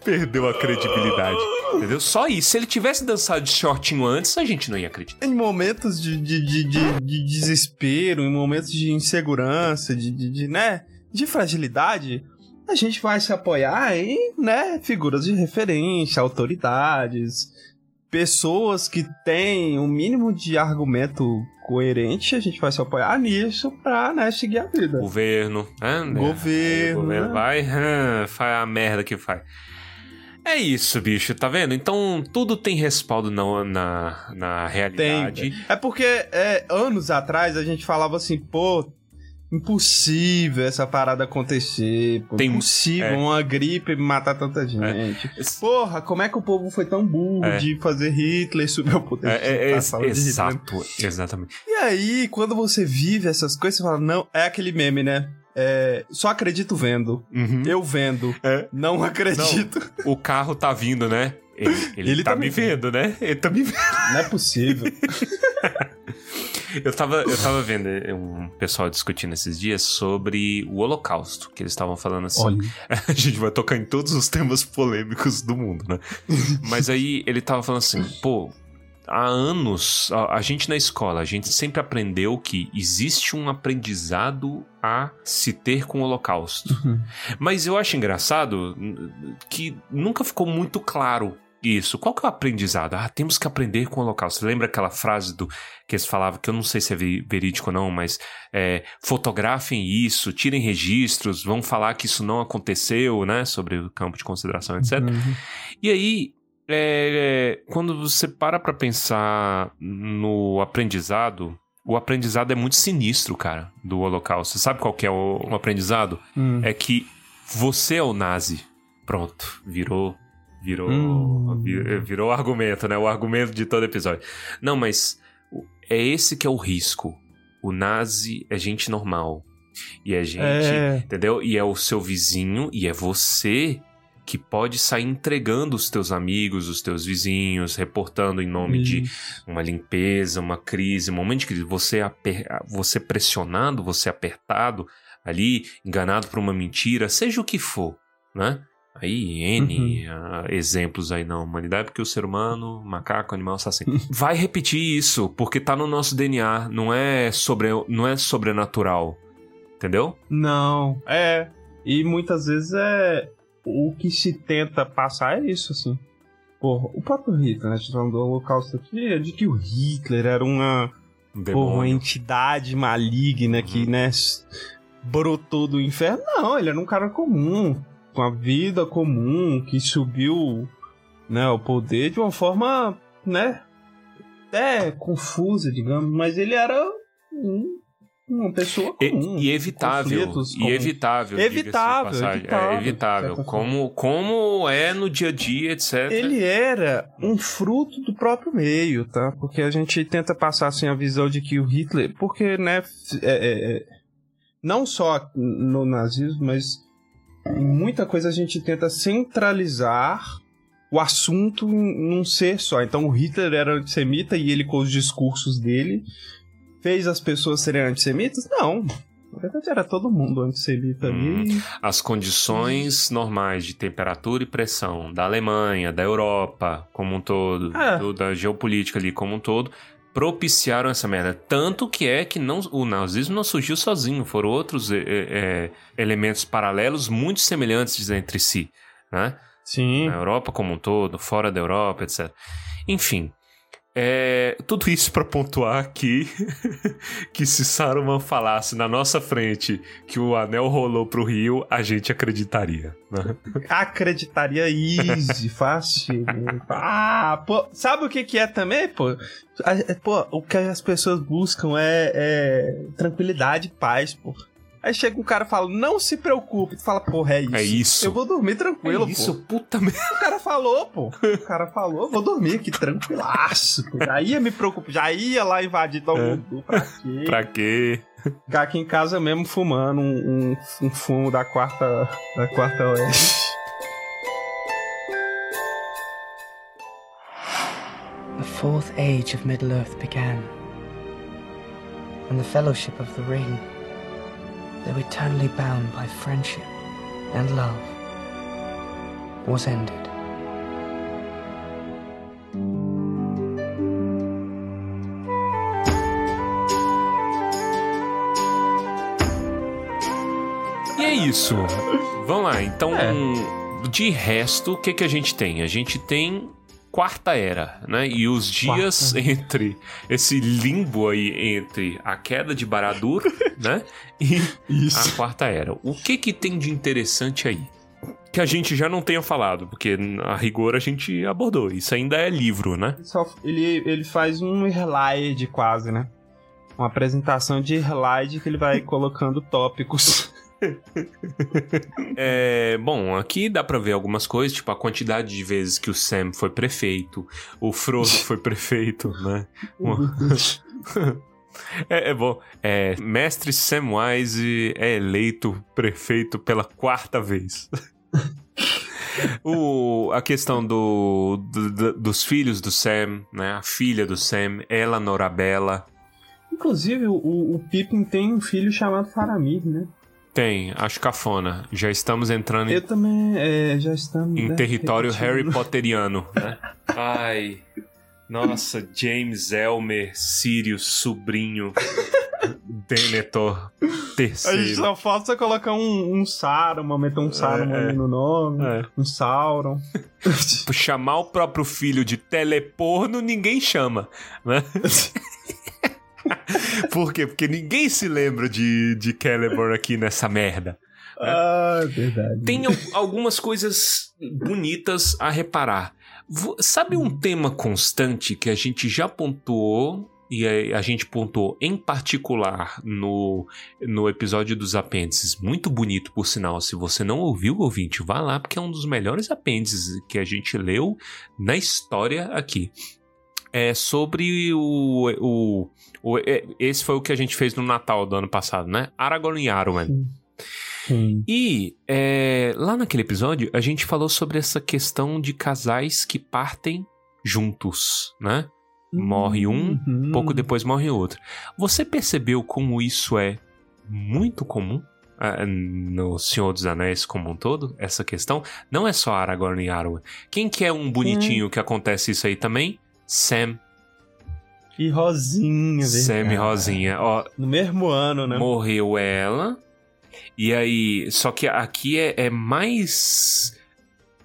perdeu a credibilidade. Entendeu? Só isso. Se ele tivesse dançado de shortinho antes, a gente não ia acreditar. Em momentos de, de, de, de- de desespero, em momentos de insegurança, de, de, de, né, de fragilidade, a gente vai se apoiar em, né, figuras de referência, autoridades, pessoas que têm o mínimo de argumento coerente, a gente vai se apoiar nisso pra, né, seguir a vida. Governo, né? Governo, O governo vai, hum, [LAUGHS] faz a merda que faz. É isso, bicho, tá vendo? Então tudo tem respaldo na, na, na Tem. realidade. É porque é, anos atrás a gente falava assim, pô, impossível essa parada acontecer. Pô, Tem- impossível é. uma gripe matar tanta gente. Porra, como é que o povo foi tão burro É. de fazer Hitler subir o poder? É, é, é, exato, exatamente. E aí, quando você vive essas coisas, você fala, não, é aquele meme, né? É, só acredito vendo. Uhum. Eu vendo. É. Não acredito. O carro tá vindo, né? Ele, ele Ele tá, tá me me vendo, né? Ele tá me vendo. Não é possível. [LAUGHS] Eu tava, eu tava vendo um pessoal discutindo esses dias sobre o Holocausto, que eles estavam falando assim. Olha. [LAUGHS] A gente vai tocar em todos os temas polêmicos do mundo, né? [LAUGHS] Mas aí ele tava falando assim, pô, há anos, a, a gente na escola, a gente sempre aprendeu que existe um aprendizado a se ter com o Holocausto. Mas eu acho engraçado que nunca ficou muito claro isso. Qual que é o aprendizado? Ah, temos que aprender com o Holocausto. Você lembra aquela frase do que eles falavam, que eu não sei se é ve- verídico ou não, mas é, fotografem isso, tirem registros, vão falar que isso não aconteceu, né? Sobre o campo de consideração, etc. Uhum. E aí, é, é, quando você para pra pensar no aprendizado, o aprendizado é muito sinistro, cara, do Holocausto. Você sabe qual que é o, o aprendizado? Hum. É que você é o nazi. Pronto, virou. Virou. Hum. vi- Virou argumento, né? O argumento de todo episódio. Não, mas é esse que é o risco. O nazi é gente normal. E é gente. É. Entendeu? E é o seu vizinho e é você que pode sair entregando os teus amigos, os teus vizinhos, reportando em nome de uma limpeza, uma crise, um momento de crise. Você, aper- você pressionado, você apertado ali, enganado por uma mentira, seja o que for, né? Aí, N ah, exemplos aí na humanidade, porque o ser humano, macaco, animal, assassino. Vai repetir isso, porque tá no nosso DNA, não é, sobre, não é sobrenatural. Entendeu? Não, é. E muitas vezes é. O que se tenta passar é isso, assim. Porra, o próprio Hitler, né? A gente tá falando do Holocausto aqui, é de que o Hitler era uma, Um porra, uma entidade maligna que, né, brotou do inferno. Não, ele era um cara comum, com a vida comum, que subiu, né, o poder de uma forma, né, até confusa, digamos, mas ele era um- uma pessoa E, comum. e evitável. E evitável. de Evitável, passagem. evitável, É evitável. Como, como é no dia a dia, etc. Ele era um fruto do próprio meio, tá? Porque a gente tenta passar assim a visão de que o Hitler, porque né, é, é, é, não só no nazismo, mas em muita coisa a gente tenta centralizar o assunto num ser só. Então o Hitler era antissemita e ele com os discursos dele fez as pessoas serem antissemitas? Não. Na verdade era todo mundo antissemita ali. As condições normais de temperatura e pressão da Alemanha, da Europa como um todo, É. da geopolítica ali como um todo, propiciaram essa merda. Tanto que é que não, o nazismo não surgiu sozinho, foram outros é, é, elementos paralelos muito semelhantes entre si, né? Sim. na Europa como um todo, fora da Europa, etc. Enfim, é, tudo isso para pontuar aqui [LAUGHS] que se Saruman falasse na nossa frente que o anel rolou pro rio, a gente acreditaria. né? acreditaria easy, [LAUGHS] fácil. Ah, pô, sabe o que que é também, pô? A- é, Pô, o que as pessoas buscam é, é tranquilidade e paz, pô. Aí chega um cara e fala, não se preocupe. Tu fala, porra, é isso. É isso. Eu vou dormir tranquilo, é isso, pô. puta merda. O cara falou, pô. O cara falou, vou dormir aqui tranquilaço. Pô. Já ia me preocupar, já ia lá invadir todo É. mundo. Pra quê? Pra quê? Ficar aqui em casa mesmo fumando um, um, um fumo da quarta, da quarta oeste. The fourth age of Middle Earth began, and the Fellowship of the Ring, though eternally bound by friendship and love, was ended. E é isso. Vamos lá, então, É. de resto, o que, que a gente tem? A gente tem quarta era, né? E os dias entre esse limbo aí entre a queda de Baradur, [LAUGHS] né? E a quarta era. O que que tem de interessante aí? Que a gente já não tenha falado, porque a rigor a gente abordou. Isso ainda é livro, né? Ele, ele faz um slide quase, né? Uma apresentação de slide que ele vai colocando tópicos. [LAUGHS] É, bom, aqui dá pra ver algumas coisas, tipo a quantidade de vezes que o Sam foi prefeito, o Frodo foi [LAUGHS] prefeito, né? Uma- [LAUGHS] É, é bom. É, Mestre Samwise é eleito prefeito pela quarta vez. o, a questão do, do- do- dos filhos do Sam, né? A filha do Sam, ela Norabella. inclusive, o, o Pippin tem um filho chamado Faramir, né? Tem, acho cafona. Já estamos entrando em, Eu também, é, já estamos... em né, território repetindo. Harry Potteriano, né? [LAUGHS] Ai, nossa, James Elmer, Sirius, sobrinho, [LAUGHS] Denethor, A gente terceiro. só falta colocar um, um Saruman, meter um Saruman é. ali no nome, É. um Sauron. Chamar o próprio filho de teleporno, ninguém chama, né? [LAUGHS] [LAUGHS] Por quê? Porque ninguém se lembra de, de Celeborn aqui nessa merda. ah, verdade. Tem al- algumas coisas bonitas a reparar. Sabe um tema constante que a gente já pontuou e a, a gente pontuou em particular no, no episódio dos apêndices? Muito bonito, por sinal. Se você não ouviu, ouvinte, vá lá, porque é um dos melhores apêndices que a gente leu na história aqui. É sobre o. o, o- é, esse foi o que a gente fez no Natal do ano passado, né? Aragorn e Arwen. Sim. E é, lá naquele episódio a gente falou sobre essa questão de casais que partem juntos, né? Morre um, Uhum. pouco depois morre outro. Você percebeu como isso é muito comum ah, no Senhor dos Anéis como um todo? Essa questão não é só Aragorn e Arwen. Quem que é um bonitinho que acontece isso aí também? Sam, E Rosinha, Sam e. Rosinha. Ó, No mesmo ano, né? morreu ela. E aí, só que aqui é, é mais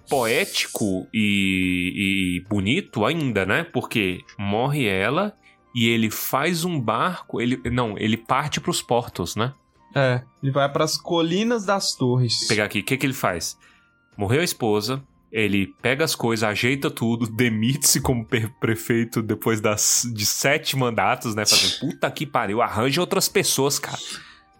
poético e, e bonito ainda, né? Porque morre ela e ele faz um barco, ele não, ele parte pros portos, né? É, ele vai pras colinas das torres. Vou pegar aqui, o que que ele faz? Morreu a esposa, ele pega as coisas, ajeita tudo, [LAUGHS] demite-se como prefeito depois das, de sete mandatos, né? Fazendo puta que pariu, arranja outras pessoas, cara.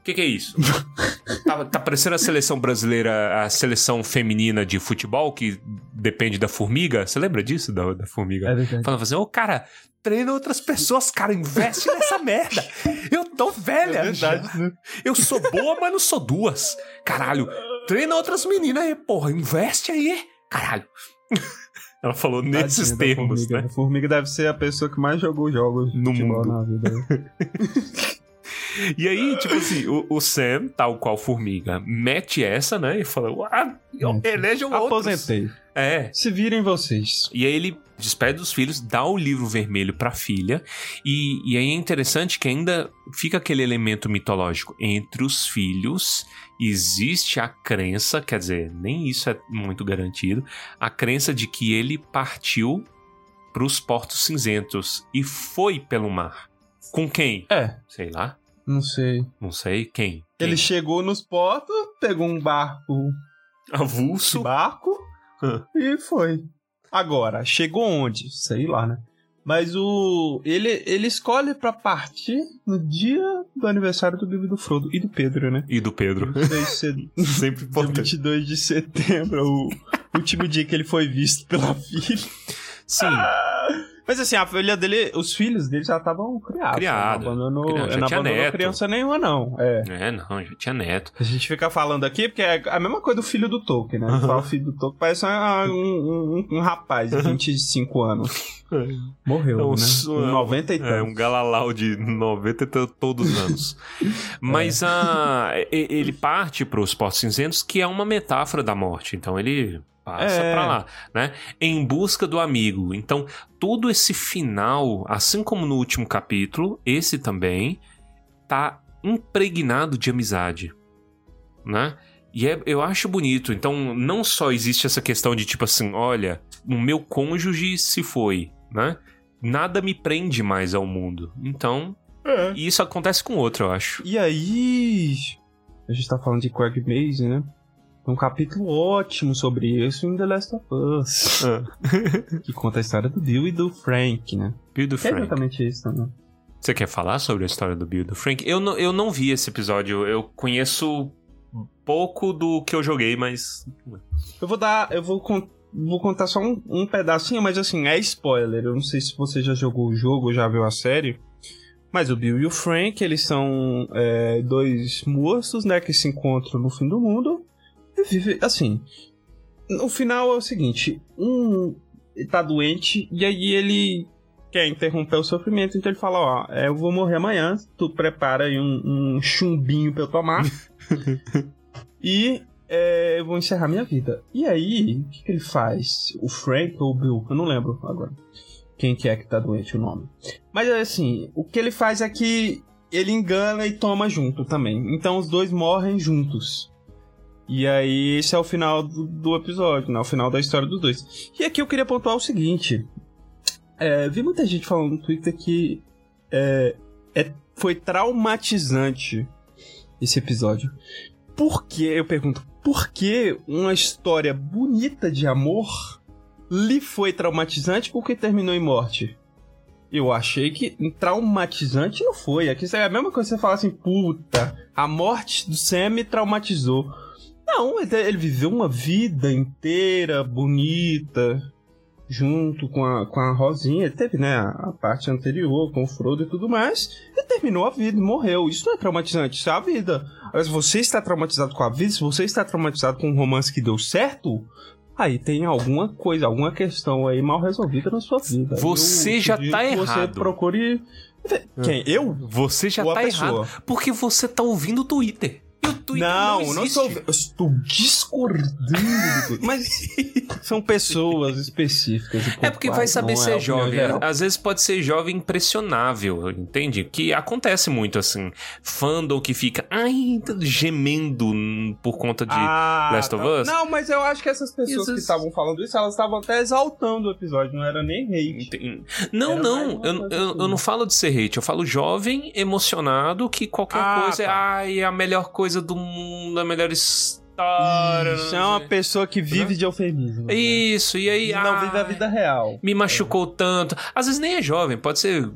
O que, que é isso? [LAUGHS] tá, tá parecendo a seleção brasileira, a seleção feminina de futebol que depende da formiga. Você lembra disso, da, da formiga? É verdade. Falando assim, ô cara, treina outras pessoas, cara, investe nessa merda. Eu tô velha. É verdade, já. né? Eu sou boa, mas não sou duas. Caralho, treina outras meninas aí, porra, investe aí. Caralho. [LAUGHS] Ela falou nesses Tadinha da termos, formiga. né? A formiga deve ser a pessoa que mais jogou jogos No mundo. na vida. [LAUGHS] E aí, tipo assim, o, o Sam, tal qual formiga, mete essa, né? E fala, ah, elejam outros. Aposentei. É. Se virem vocês. E aí ele despede dos filhos, dá o livro vermelho pra filha. E, e aí é interessante que ainda fica aquele elemento mitológico. Entre os filhos existe a crença, quer dizer, nem isso é muito garantido, a crença de que ele partiu pros portos cinzentos e foi pelo mar. Com quem? É, Sei lá. não sei. Não sei. Quem? Quem? Ele chegou nos portos, pegou um barco, Avulso. barco e foi. Agora, chegou onde? Sei lá, né? Mas o ele ele escolhe pra partir no dia do aniversário do e do Frodo e do Pedro, né? E do Pedro. 22 de set- Sempre importante. 22 de setembro, [LAUGHS] o último dia que ele foi visto pela filha. Sim. Mas assim, a filha dele, os filhos dele já estavam criados. Criado. Não abandonou, Criado, já não tinha neto. criança nenhuma, não. É. É, não, já tinha neto. A gente fica falando aqui porque é a mesma coisa do filho do Tolkien, né? Fala o filho do Tolkien parece um, um, um- um rapaz de 25 anos. [LAUGHS] Morreu, É um né? su- Com 90 e É, tantos. um galalau de 90 e todos os anos. [LAUGHS] Mas a, e- ele parte para os Portos Cinzentos, que é uma metáfora da morte. Então ele passa É. pra lá, né? Em busca do amigo. Então, todo esse final, assim como no último capítulo, esse também tá impregnado de amizade, né? E é- eu acho bonito. Então, não só existe essa questão de tipo assim, olha, o meu cônjuge se foi, né? Nada me prende mais ao mundo. Então, É. e isso acontece com outro, eu acho. E aí. A gente tá falando de Mason, né? Um capítulo ótimo sobre isso em The Last of Us. [LAUGHS] que conta a história do Bill e do Frank, né? Bill do Que é Frank. exatamente isso também. Você quer falar sobre a história do Bill e do Frank? Eu não, eu não vi esse episódio. Eu conheço pouco do que eu joguei, mas. Eu vou dar. Eu vou, con- vou contar só um, um pedacinho, mas assim, é spoiler. Eu não sei se você já jogou o jogo ou já viu a série. Mas o Bill e o Frank, eles são é, dois moços, né, que se encontram no fim do mundo. E vivem, assim. No final é o seguinte: um tá doente e aí ele quer interromper o sofrimento, então ele fala, ó, é, eu vou morrer amanhã, tu prepara aí um, um chumbinho pra eu tomar. [LAUGHS] e é, eu vou encerrar minha vida. E aí, o que, que ele faz? O Frank ou o Bill? Eu não lembro agora. Quem que é que tá doente o nome. Mas assim, o que ele faz é que ele engana e toma junto também. Então os dois morrem juntos. E aí, esse é o final do, do episódio, né? O final da história dos dois. E aqui eu queria pontuar o seguinte: é, vi muita gente falando no Twitter que é, é, foi traumatizante esse episódio. Por que, eu pergunto, por que uma história bonita de amor lhe foi traumatizante porque terminou em morte? Eu achei que traumatizante não foi. Aqui é a mesma coisa que você fala assim, puta, a morte do Sam me traumatizou. Não, ele viveu uma vida inteira bonita, junto com a, com a Rosinha. Ele teve, né, a, a parte anterior com o Frodo e tudo mais. E terminou a vida, morreu. Isso não é traumatizante, isso é a vida. Mas você está traumatizado com a vida, se você está traumatizado com um romance que deu certo, aí tem alguma coisa, alguma questão aí mal resolvida na sua vida. Você Eu já tá que errado. Você procure. Quem? Eu? Você já tá pessoa? errado. Porque você tá ouvindo o Twitter. E o Twitter não, Não, não, estou. Eu estou discordando do Twitter. Mas são pessoas específicas. É porque vai saber ser opinião jovem. geral. Às vezes pode ser jovem impressionável, entende? Que acontece muito assim. Fandom que fica ai, gemendo hum, por conta de Ah, Last of. Us. Não, mas eu acho que essas pessoas Isso- que estavam falando isso, elas estavam até exaltando o episódio, não era nem hate. Enten- Não, Era não, eu, coisa eu, assim. eu não falo de ser hate, eu falo jovem, emocionado, que qualquer Ah, coisa é, tá. ai, a melhor coisa do mundo, a melhor história. Isso não é uma pessoa que vive de eufemismo. né? Isso, e aí. E não vive a ai, vida real. Me machucou tanto. Às vezes nem é jovem, pode ser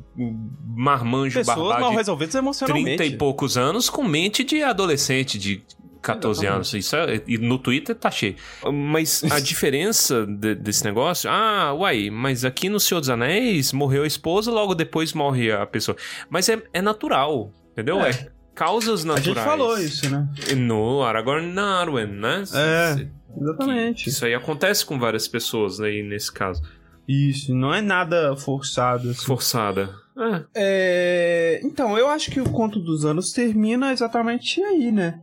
marmanjo Pessoas barbado mal resolvidas emocionalmente. 30 e poucos anos com mente de adolescente, de 14 Exatamente. anos. Isso é, e no Twitter tá cheio. Mas a [LAUGHS] diferença de- desse negócio. Ah, uai, mas aqui no Senhor dos Anéis morreu a esposa, logo depois morre a pessoa. Mas é, é natural, entendeu? É. É. causas A naturais. gente falou isso, né? No Aragorn Narwen, né? É. Exatamente. Isso aí acontece com várias pessoas aí nesse caso. Isso, não é nada forçado. assim. Forçada. É. É, Então, eu acho que o Conto dos Anos termina exatamente aí, né?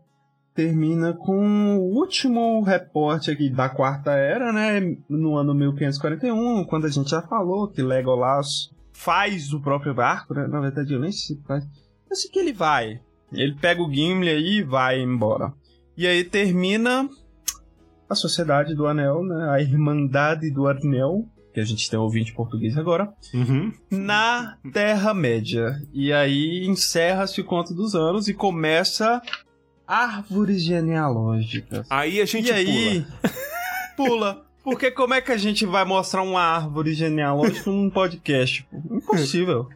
Termina com o último reporte aqui da Quarta Era, né? No ano 1541, quando a gente já falou que Legolas faz o próprio barco, né? Na verdade, eu nem sei se faz. Eu sei que ele vai. Ele pega o Gimli aí e vai embora. E aí termina a Sociedade do Anel, né? A Irmandade do Anel, que a gente tem ouvinte português agora Uhum. na Terra-média. E aí encerra-se o conto dos anos e começa árvores genealógicas. Aí a gente e aí, pula. [LAUGHS] Porque como é que a gente vai mostrar uma árvore genealógica num podcast? Impossível.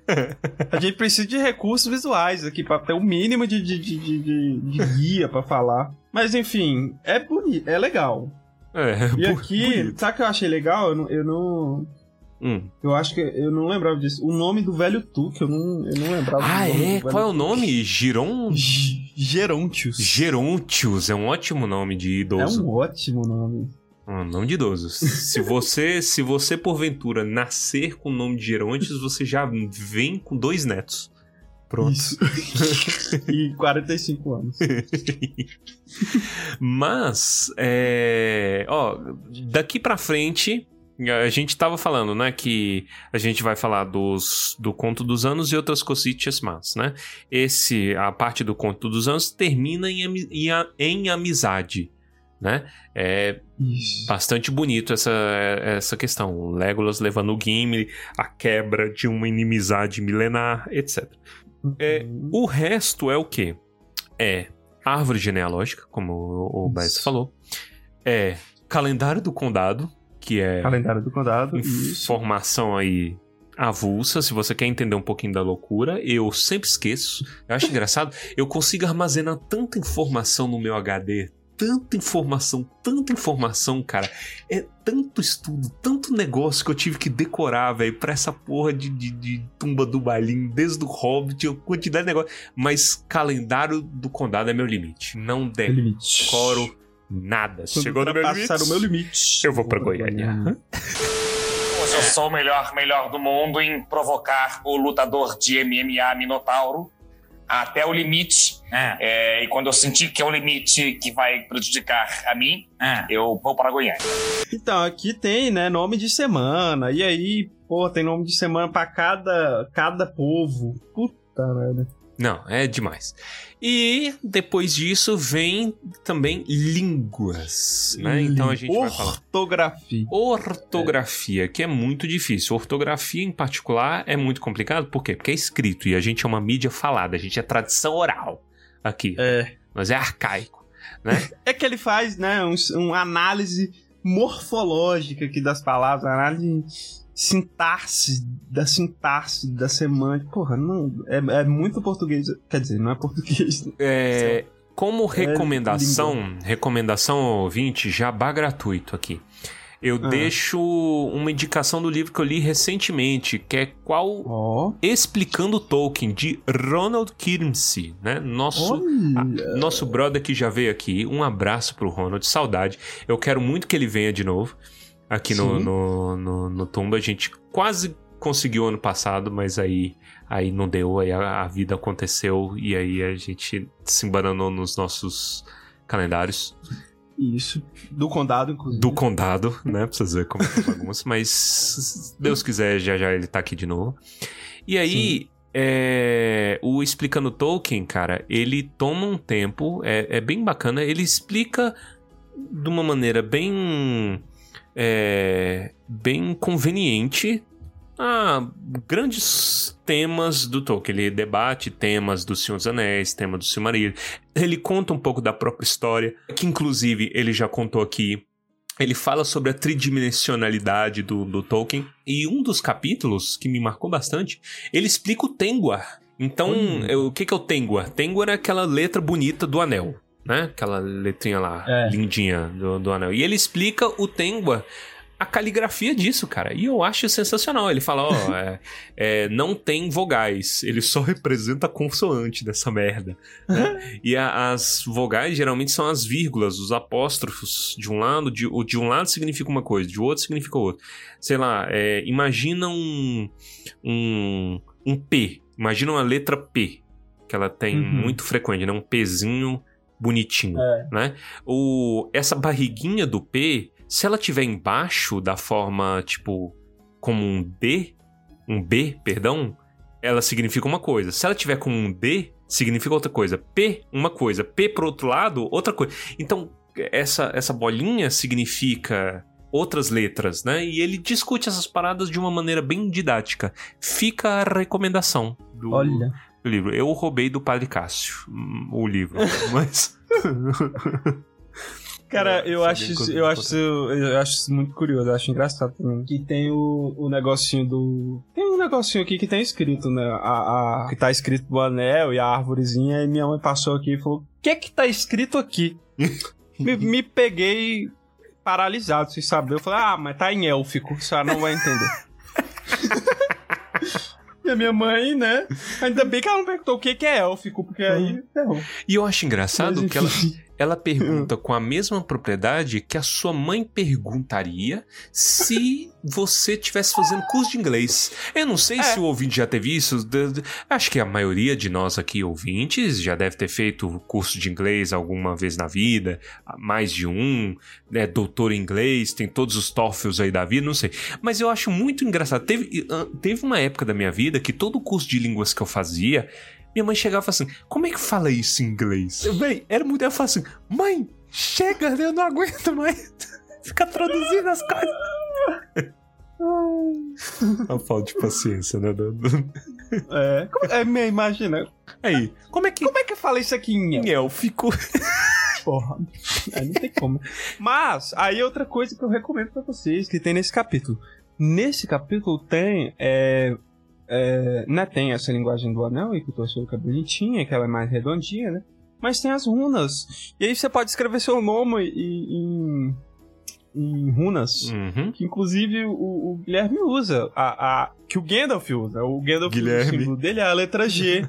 A gente precisa de recursos visuais aqui pra ter o mínimo de, de, de, de- de- guia pra falar. Mas enfim, é bonito, é legal. pula. É, E aqui, bonito. sabe o que eu achei legal? Eu não, eu não, Hum. eu acho que eu não lembrava disso. O nome do velho Tuque, eu não, eu não lembrava. Ah, é? Qual é o nome? Giron? Gerontius. Gerontius é um ótimo nome de É idoso. um ótimo nome. Um nome de idoso. se você, se você porventura nascer com o nome de Gerontius, você já vem com dois netos. Pronto. Isso. e 45 anos. [LAUGHS] Mas, é, ó, daqui pra frente, a gente tava falando, né, que a gente vai falar dos, do Conto dos Anos e outras cositas más, né? Esse, a parte do Conto dos Anos termina em, em, em amizade, né? É Isso. bastante bonito essa, essa questão. O Legolas levando o Gimli, a quebra de uma inimizade milenar, etc. É, o resto é o quê? É árvore genealógica, como o, o Baez Isso. falou. É calendário do condado, que é Calendário do Condado. Informação aí avulsa. Se você quer entender um pouquinho da loucura, eu sempre esqueço. Eu acho engraçado. Eu consigo armazenar tanta informação no meu HD. Tanta informação, tanta informação, cara. É tanto estudo, tanto negócio que eu tive que decorar, velho, pra essa porra de, de, de tumba do balinho, desde o Hobbit, a quantidade de negócio. Mas calendário do condado é meu limite. Não Limite. decoro nada. Quando Chegou no meu limite. passar o meu limite. Eu vou pra Goiânia. Mas eu sou o melhor, melhor do mundo em provocar o lutador de MMA Minotauro até o limite. É, e quando eu sentir que é o limite que vai prejudicar a mim, eu vou para Goiânia. Então, aqui tem, né, nome de semana. E aí, pô, tem nome de semana pra cada, cada povo. Puta merda. Não, é demais. E depois disso vem também línguas, né? Então a gente vai falar. Ortografia. Ortografia, que é muito difícil. Ortografia, em particular, é muito complicado. Por quê? Porque é escrito e a gente é uma mídia falada, a gente é tradição oral aqui. É. Mas é arcaico, né? [LAUGHS] É que ele faz, né, um, uma análise morfológica aqui das palavras, análise sintaxe, da sintaxe, da semântica. Porra, não. É, é muito português. Quer dizer, não é português. É, como recomendação, recomendação ao ouvinte, jabá gratuito aqui. Eu Ah. deixo uma indicação do livro que eu li recentemente, que é qual Ó. Explicando Tolkien, de Ronald Kirmsey, né? Nosso, a- nosso brother que já veio aqui. Um abraço pro Ronald, saudade. Eu quero muito que ele venha de novo aqui no, no, no, no Tumba. A gente quase conseguiu ano passado, mas aí, aí não deu, aí a, a vida aconteceu e aí a gente se embananou nos nossos calendários Isso. Do condado, inclusive. do condado, né? Pra vocês verem como é que é bagunça. Mas se Deus quiser, já já ele tá aqui de novo. E aí, é, o Explicando Tolkien, cara, ele toma um tempo, é, é bem bacana, ele explica de uma maneira bem. É, bem conveniente ah, grandes temas do Tolkien. Ele debate temas do Senhor dos Anéis, tema do Silmarillion. Ele conta um pouco da própria história, que inclusive ele já contou aqui. Ele fala sobre a tridimensionalidade do, do Tolkien. E um dos capítulos que me marcou bastante, ele explica o Tengwar. Então, Olha. é, o que, que é o Tengwar? Tengwar é aquela letra bonita do anel, né? Aquela letrinha lá, É. lindinha do, do anel. E ele explica o Tengwar, a caligrafia disso, cara. E eu acho sensacional. Ele fala, ó, [LAUGHS] é, é, não tem vogais, ele só representa a consoante dessa merda. né? [LAUGHS] e a- as vogais geralmente são as vírgulas, os apóstrofos de um lado, de, de um lado significa uma coisa, de outro significa outra. Sei lá, é, imagina um, um, um P, imagina uma letra P, que ela tem Uhum. muito frequente, né? Um Pzinho bonitinho É. né? O, essa barriguinha do P, se ela tiver embaixo da forma, tipo, como um D, um B, perdão, ela significa uma coisa. Se ela tiver como um D, significa outra coisa. P, uma coisa. P pro outro lado, outra coisa. Então, essa, essa bolinha significa outras letras, né? E ele discute essas paradas de uma maneira bem didática. Fica a recomendação do, Olha. Do livro. Eu roubei do Padre Cássio hum, o livro, [LAUGHS] mas... Cara, É, eu acho, isso- eu, acho isso, eu acho isso muito curioso, eu acho engraçado também. Que tem o, o negocinho do. Tem um negocinho aqui que tem escrito, né? A, a- que tá escrito do anel e a árvorezinha, e minha mãe passou aqui e falou: O que é que tá escrito aqui? [LAUGHS] me, me peguei paralisado, sem saber. Eu falei, ah, mas tá em élfico, senhora não vai entender. [LAUGHS] e a minha mãe, né? Ainda bem que ela não perguntou o que que é élfico, porque aí. ferrou. E eu acho engraçado Mas, que ela. Ela pergunta com a mesma propriedade que a sua mãe perguntaria se você tivesse fazendo curso de inglês. Eu não sei se o ouvinte já teve isso. Acho que a maioria de nós aqui, ouvintes, já deve ter feito curso de inglês alguma vez na vida, mais de um, né? Doutor em inglês, tem todos os TOEFLs aí da vida, não sei. Mas eu acho muito engraçado. Teve, teve uma época da minha vida que todo curso de línguas que eu fazia, minha mãe chegava e falava assim: Como é que fala isso em inglês? Véi, era muito. Ela falava assim: Mãe, chega, eu não aguento mais [LAUGHS] ficar traduzindo as coisas. A falta de paciência, né? do- do- É, como- é, me imagina. Aí, como é que. Como é que fala isso aqui em Em élfico. Porra, aí não tem como. Mas, aí outra coisa que eu recomendo pra vocês, que tem nesse capítulo. Nesse capítulo tem, é, é, né, tem essa linguagem do anel, e que o torcedor que é bonitinha, que ela é mais redondinha, né? Mas tem as runas. E aí você pode escrever seu nome em, em, runas. Uhum. Que inclusive o, o Guilherme usa. A, a- que o Gandalf usa. O Gandalf, Guilherme. o símbolo dele é a letra G.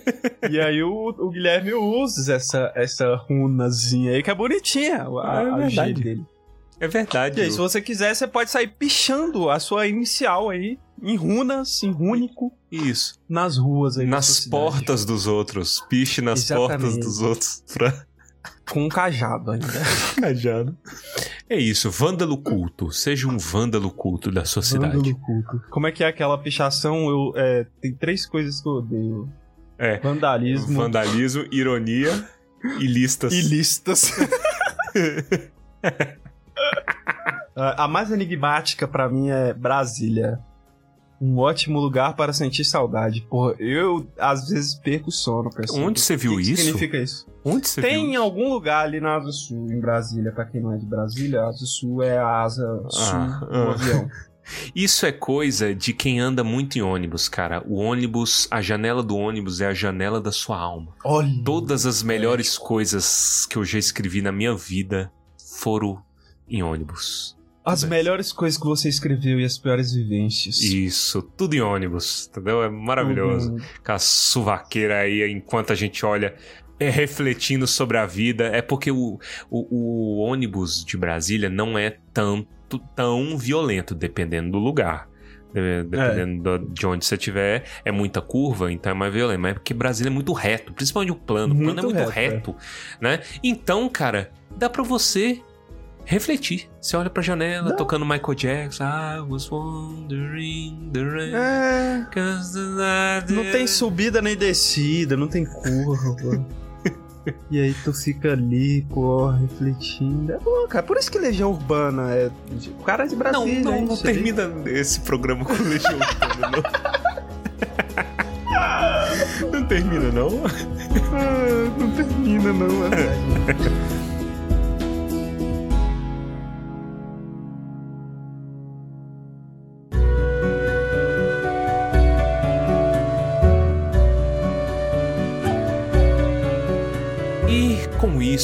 [LAUGHS] e aí o, o Guilherme usa essa, essa runazinha aí, que é bonitinha. A, É a G dele. É verdade. E aí, se você quiser, você pode sair pichando a sua inicial aí, em runas, em rúnico, Isso. nas ruas aí. Nas cidade. portas dos outros. Piche nas Exatamente. portas dos outros pra Com um cajado ainda. [LAUGHS] cajado. É isso, vândalo culto. Seja um vândalo culto da sua cidade. Vândalo culto. Como é que é aquela pichação? Eu, é, tem três coisas que eu odeio. É. Vandalismo Vandalismo, ironia e listas. e listas. [LAUGHS] a a mais enigmática pra mim é Brasília. Um ótimo lugar para sentir saudade. Porra, eu às vezes perco o sono, pessoal. Onde você viu O que isso? significa isso? Onde você Tem em viu? algum lugar ali na Asa Sul, em Brasília, pra quem não é de Brasília, a Asa Sul é a asa sul Ah, do ah. avião. [LAUGHS] Isso é coisa de quem anda muito em ônibus, cara. O ônibus, a janela do ônibus é a janela da sua alma. Olha. Todas as melhores coisas que eu já escrevi na minha vida foram em ônibus. As melhores coisas que você escreveu e as piores vivências. Isso, tudo em ônibus, entendeu? É maravilhoso. Uhum. Com a suvaqueira aí, enquanto a gente olha, é, refletindo sobre a vida. É porque o, o, o ônibus de Brasília não é tanto, tão violento, dependendo do lugar. De- Dependendo do- de onde você estiver, é muita curva, então é mais violento. Mas é porque Brasília é muito reto, principalmente o plano. O plano é Muito muito reto, reto, né? Então, cara, dá pra você refletir. Você olha pra janela, Dá. tocando Michael Jackson. I was wondering the rain. É. Não tem subida nem descida, não tem curva. e aí tu fica ali, pô, refletindo. É bom, cara. Por isso que Legião Urbana é. O cara é de Não, Brasília. não, não vê? termina esse programa com Legião Urbana, não. [LAUGHS] Não termina, não? [LAUGHS] Ah, não termina, não, é [LAUGHS]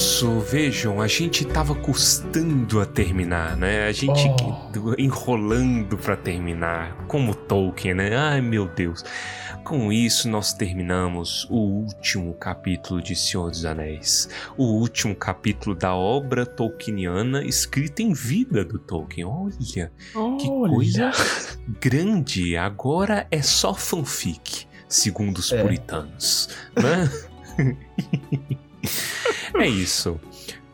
isso, vejam, a gente tava custando a terminar, né? A gente enrolando pra terminar, como Tolkien, né? Ai meu Deus. Com isso, nós terminamos o último capítulo de Senhor dos Anéis. O último capítulo da obra tolkieniana escrita em vida do Tolkien. Olha, que coisa grande. Agora é só fanfic, segundo os É. puritanos, né? [LAUGHS] [LAUGHS] é isso.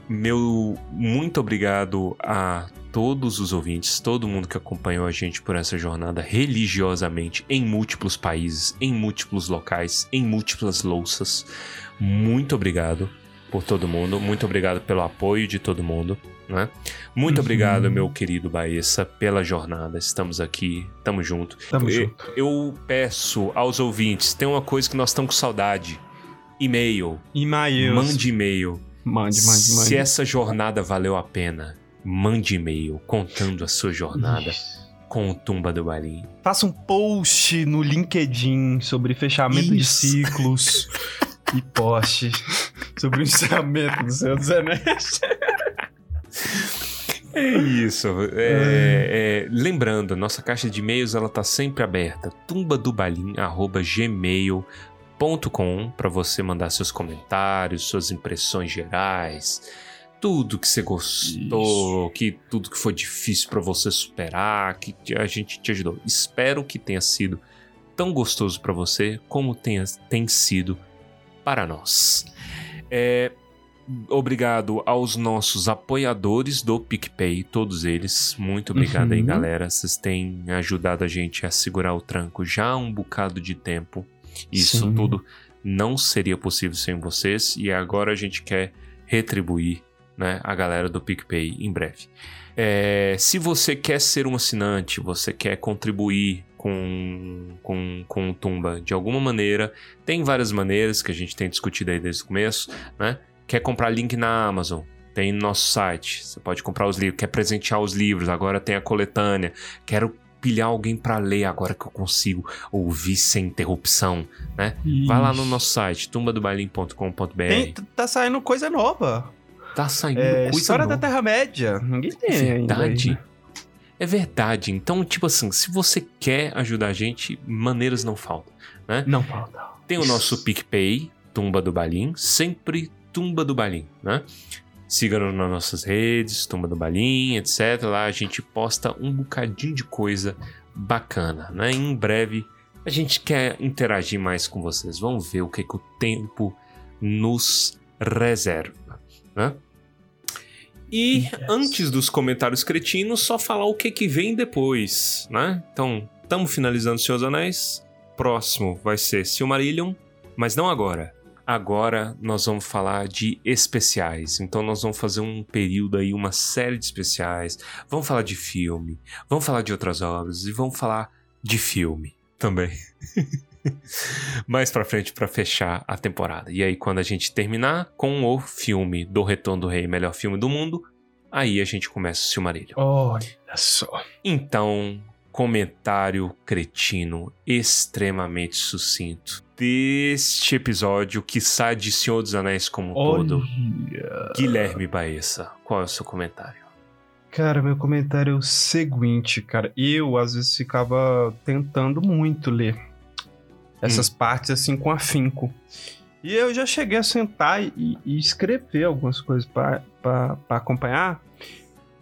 Meu muito obrigado a todos os ouvintes, todo mundo que acompanhou a gente por essa jornada religiosamente em múltiplos países, em múltiplos locais, em múltiplas louças. Muito obrigado por todo mundo, muito obrigado pelo apoio de todo mundo, né? Muito Uhum. obrigado, meu querido Baessa, pela jornada. Estamos aqui, tamo junto. Tamo Eu- junto. Eu peço aos ouvintes, tem uma coisa que nós estamos com saudade. E-mail. E-mails. Mande e-mail. Mande, mande, mande. Se essa jornada valeu a pena, mande e-mail contando a sua jornada com o Tumba do Balim. Faça um post no LinkedIn sobre fechamento de Isso. ciclos [LAUGHS] e poste sobre o encerramento do Senhor dos Anéis. É isso. É, é, lembrando, nossa caixa de e-mails ela tá sempre aberta. tumbadobalim@gmail.com para você mandar seus comentários, suas impressões gerais, tudo que você gostou, que tudo que foi difícil para você superar, que a gente te ajudou. Espero que tenha sido tão gostoso para você como tenha, tem sido para nós. É, Obrigado aos nossos apoiadores do PicPay, todos eles. Muito obrigado aí, Uhum. galera. Vocês têm ajudado a gente a segurar o tranco já há um bocado de tempo. Isso Sim. tudo não seria possível sem vocês. E agora a gente quer retribuir né, a galera do PicPay em breve. É, se você quer ser um assinante, você quer contribuir com, com, com o Tumba de alguma maneira, tem várias maneiras que a gente tem discutido aí desde o começo, né? Quer comprar link na Amazon? Tem no nosso site. Você pode comprar os livros. Quer presentear os livros? Agora tem a coletânea. Quero pilhar alguém para ler agora que eu consigo ouvir sem interrupção, né? Vai lá no nosso site, tumbadobalim.com.br. Tem, tá saindo coisa nova. Tá saindo É, coisa História nova. da Terra-média. Ninguém tem É ainda. verdade. né? É verdade. Então, tipo assim, se você quer ajudar a gente, maneiras não faltam, né? Não falta. Tem o nosso PicPay, Tumba do Balim, sempre Tumba do Balim, né? Siga-nos nas nossas redes, Tumba do Balinha, etc. Lá a gente posta um bocadinho de coisa bacana, né? Em breve a gente quer interagir mais com vocês. Vamos ver o que, que o tempo nos reserva, né? E yes. antes dos comentários cretinos, só falar o que, que vem depois, né? Então, estamos finalizando Senhor dos Anéis. Próximo vai ser Silmarillion, mas não agora. Agora nós vamos falar de especiais. Então nós vamos fazer um período aí, uma série de especiais. Vamos falar de filme, vamos falar de outras obras e vamos falar de filme também. [LAUGHS] mais pra frente para fechar a temporada. E aí, quando a gente terminar com o filme do Retorno do Rei, melhor filme do mundo, aí a gente começa o Silmarillion. Olha só. Então, comentário cretino extremamente sucinto deste episódio que sai de Senhor dos Anéis como Olha. todo. Guilherme Baessa, qual é o seu comentário? Cara, meu comentário é o seguinte, cara. Eu, às vezes, ficava tentando muito ler essas hum. partes, assim, com afinco. E eu já cheguei a sentar e, e escrever algumas coisas para acompanhar.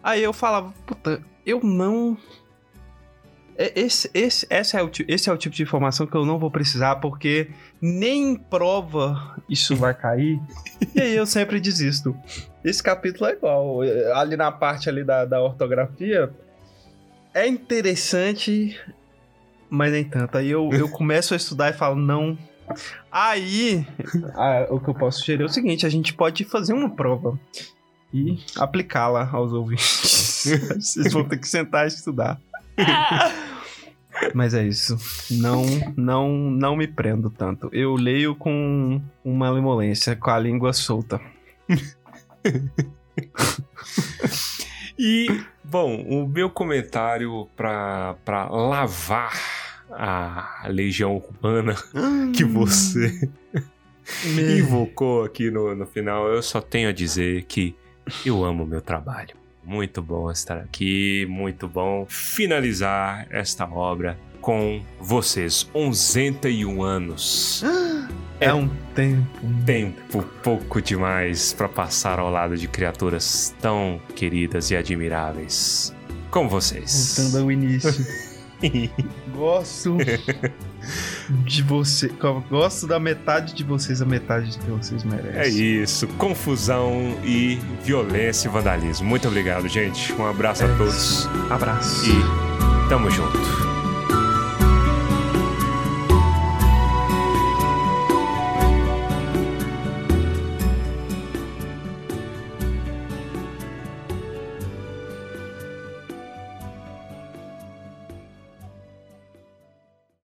Aí eu falava, puta, eu não esse, esse, esse, é o, esse é o tipo de informação que eu não vou precisar, porque nem em prova isso vai cair. e aí eu sempre desisto. Esse capítulo é igual. Ali na parte ali da, da ortografia, é interessante, mas nem tanto. Aí eu, eu começo a estudar e falo, não. Aí, a, o que eu posso sugerir é o seguinte: a gente pode fazer uma prova e aplicá-la aos ouvintes. [LAUGHS] Vocês vão ter que sentar e estudar. [LAUGHS] Mas é isso. Não, não, não me prendo tanto. Eu leio com uma lemolência, com a língua solta. [LAUGHS] e, bom, o meu comentário para lavar a legião humana que você invocou aqui no, no final, eu só tenho a dizer que eu amo meu trabalho. Muito bom estar aqui, muito bom finalizar esta obra com vocês. 1101 anos. É, [GASPS] é um tempo. Tempo pouco demais para passar ao lado de criaturas tão queridas e admiráveis como vocês. Voltando ao início. [LAUGHS] Gosto [LAUGHS] de você. Gosto da metade de vocês, a metade que vocês merecem. É isso. Confusão e violência e vandalismo. Muito obrigado, gente. Um abraço é a todos. Abraço. E tamo junto.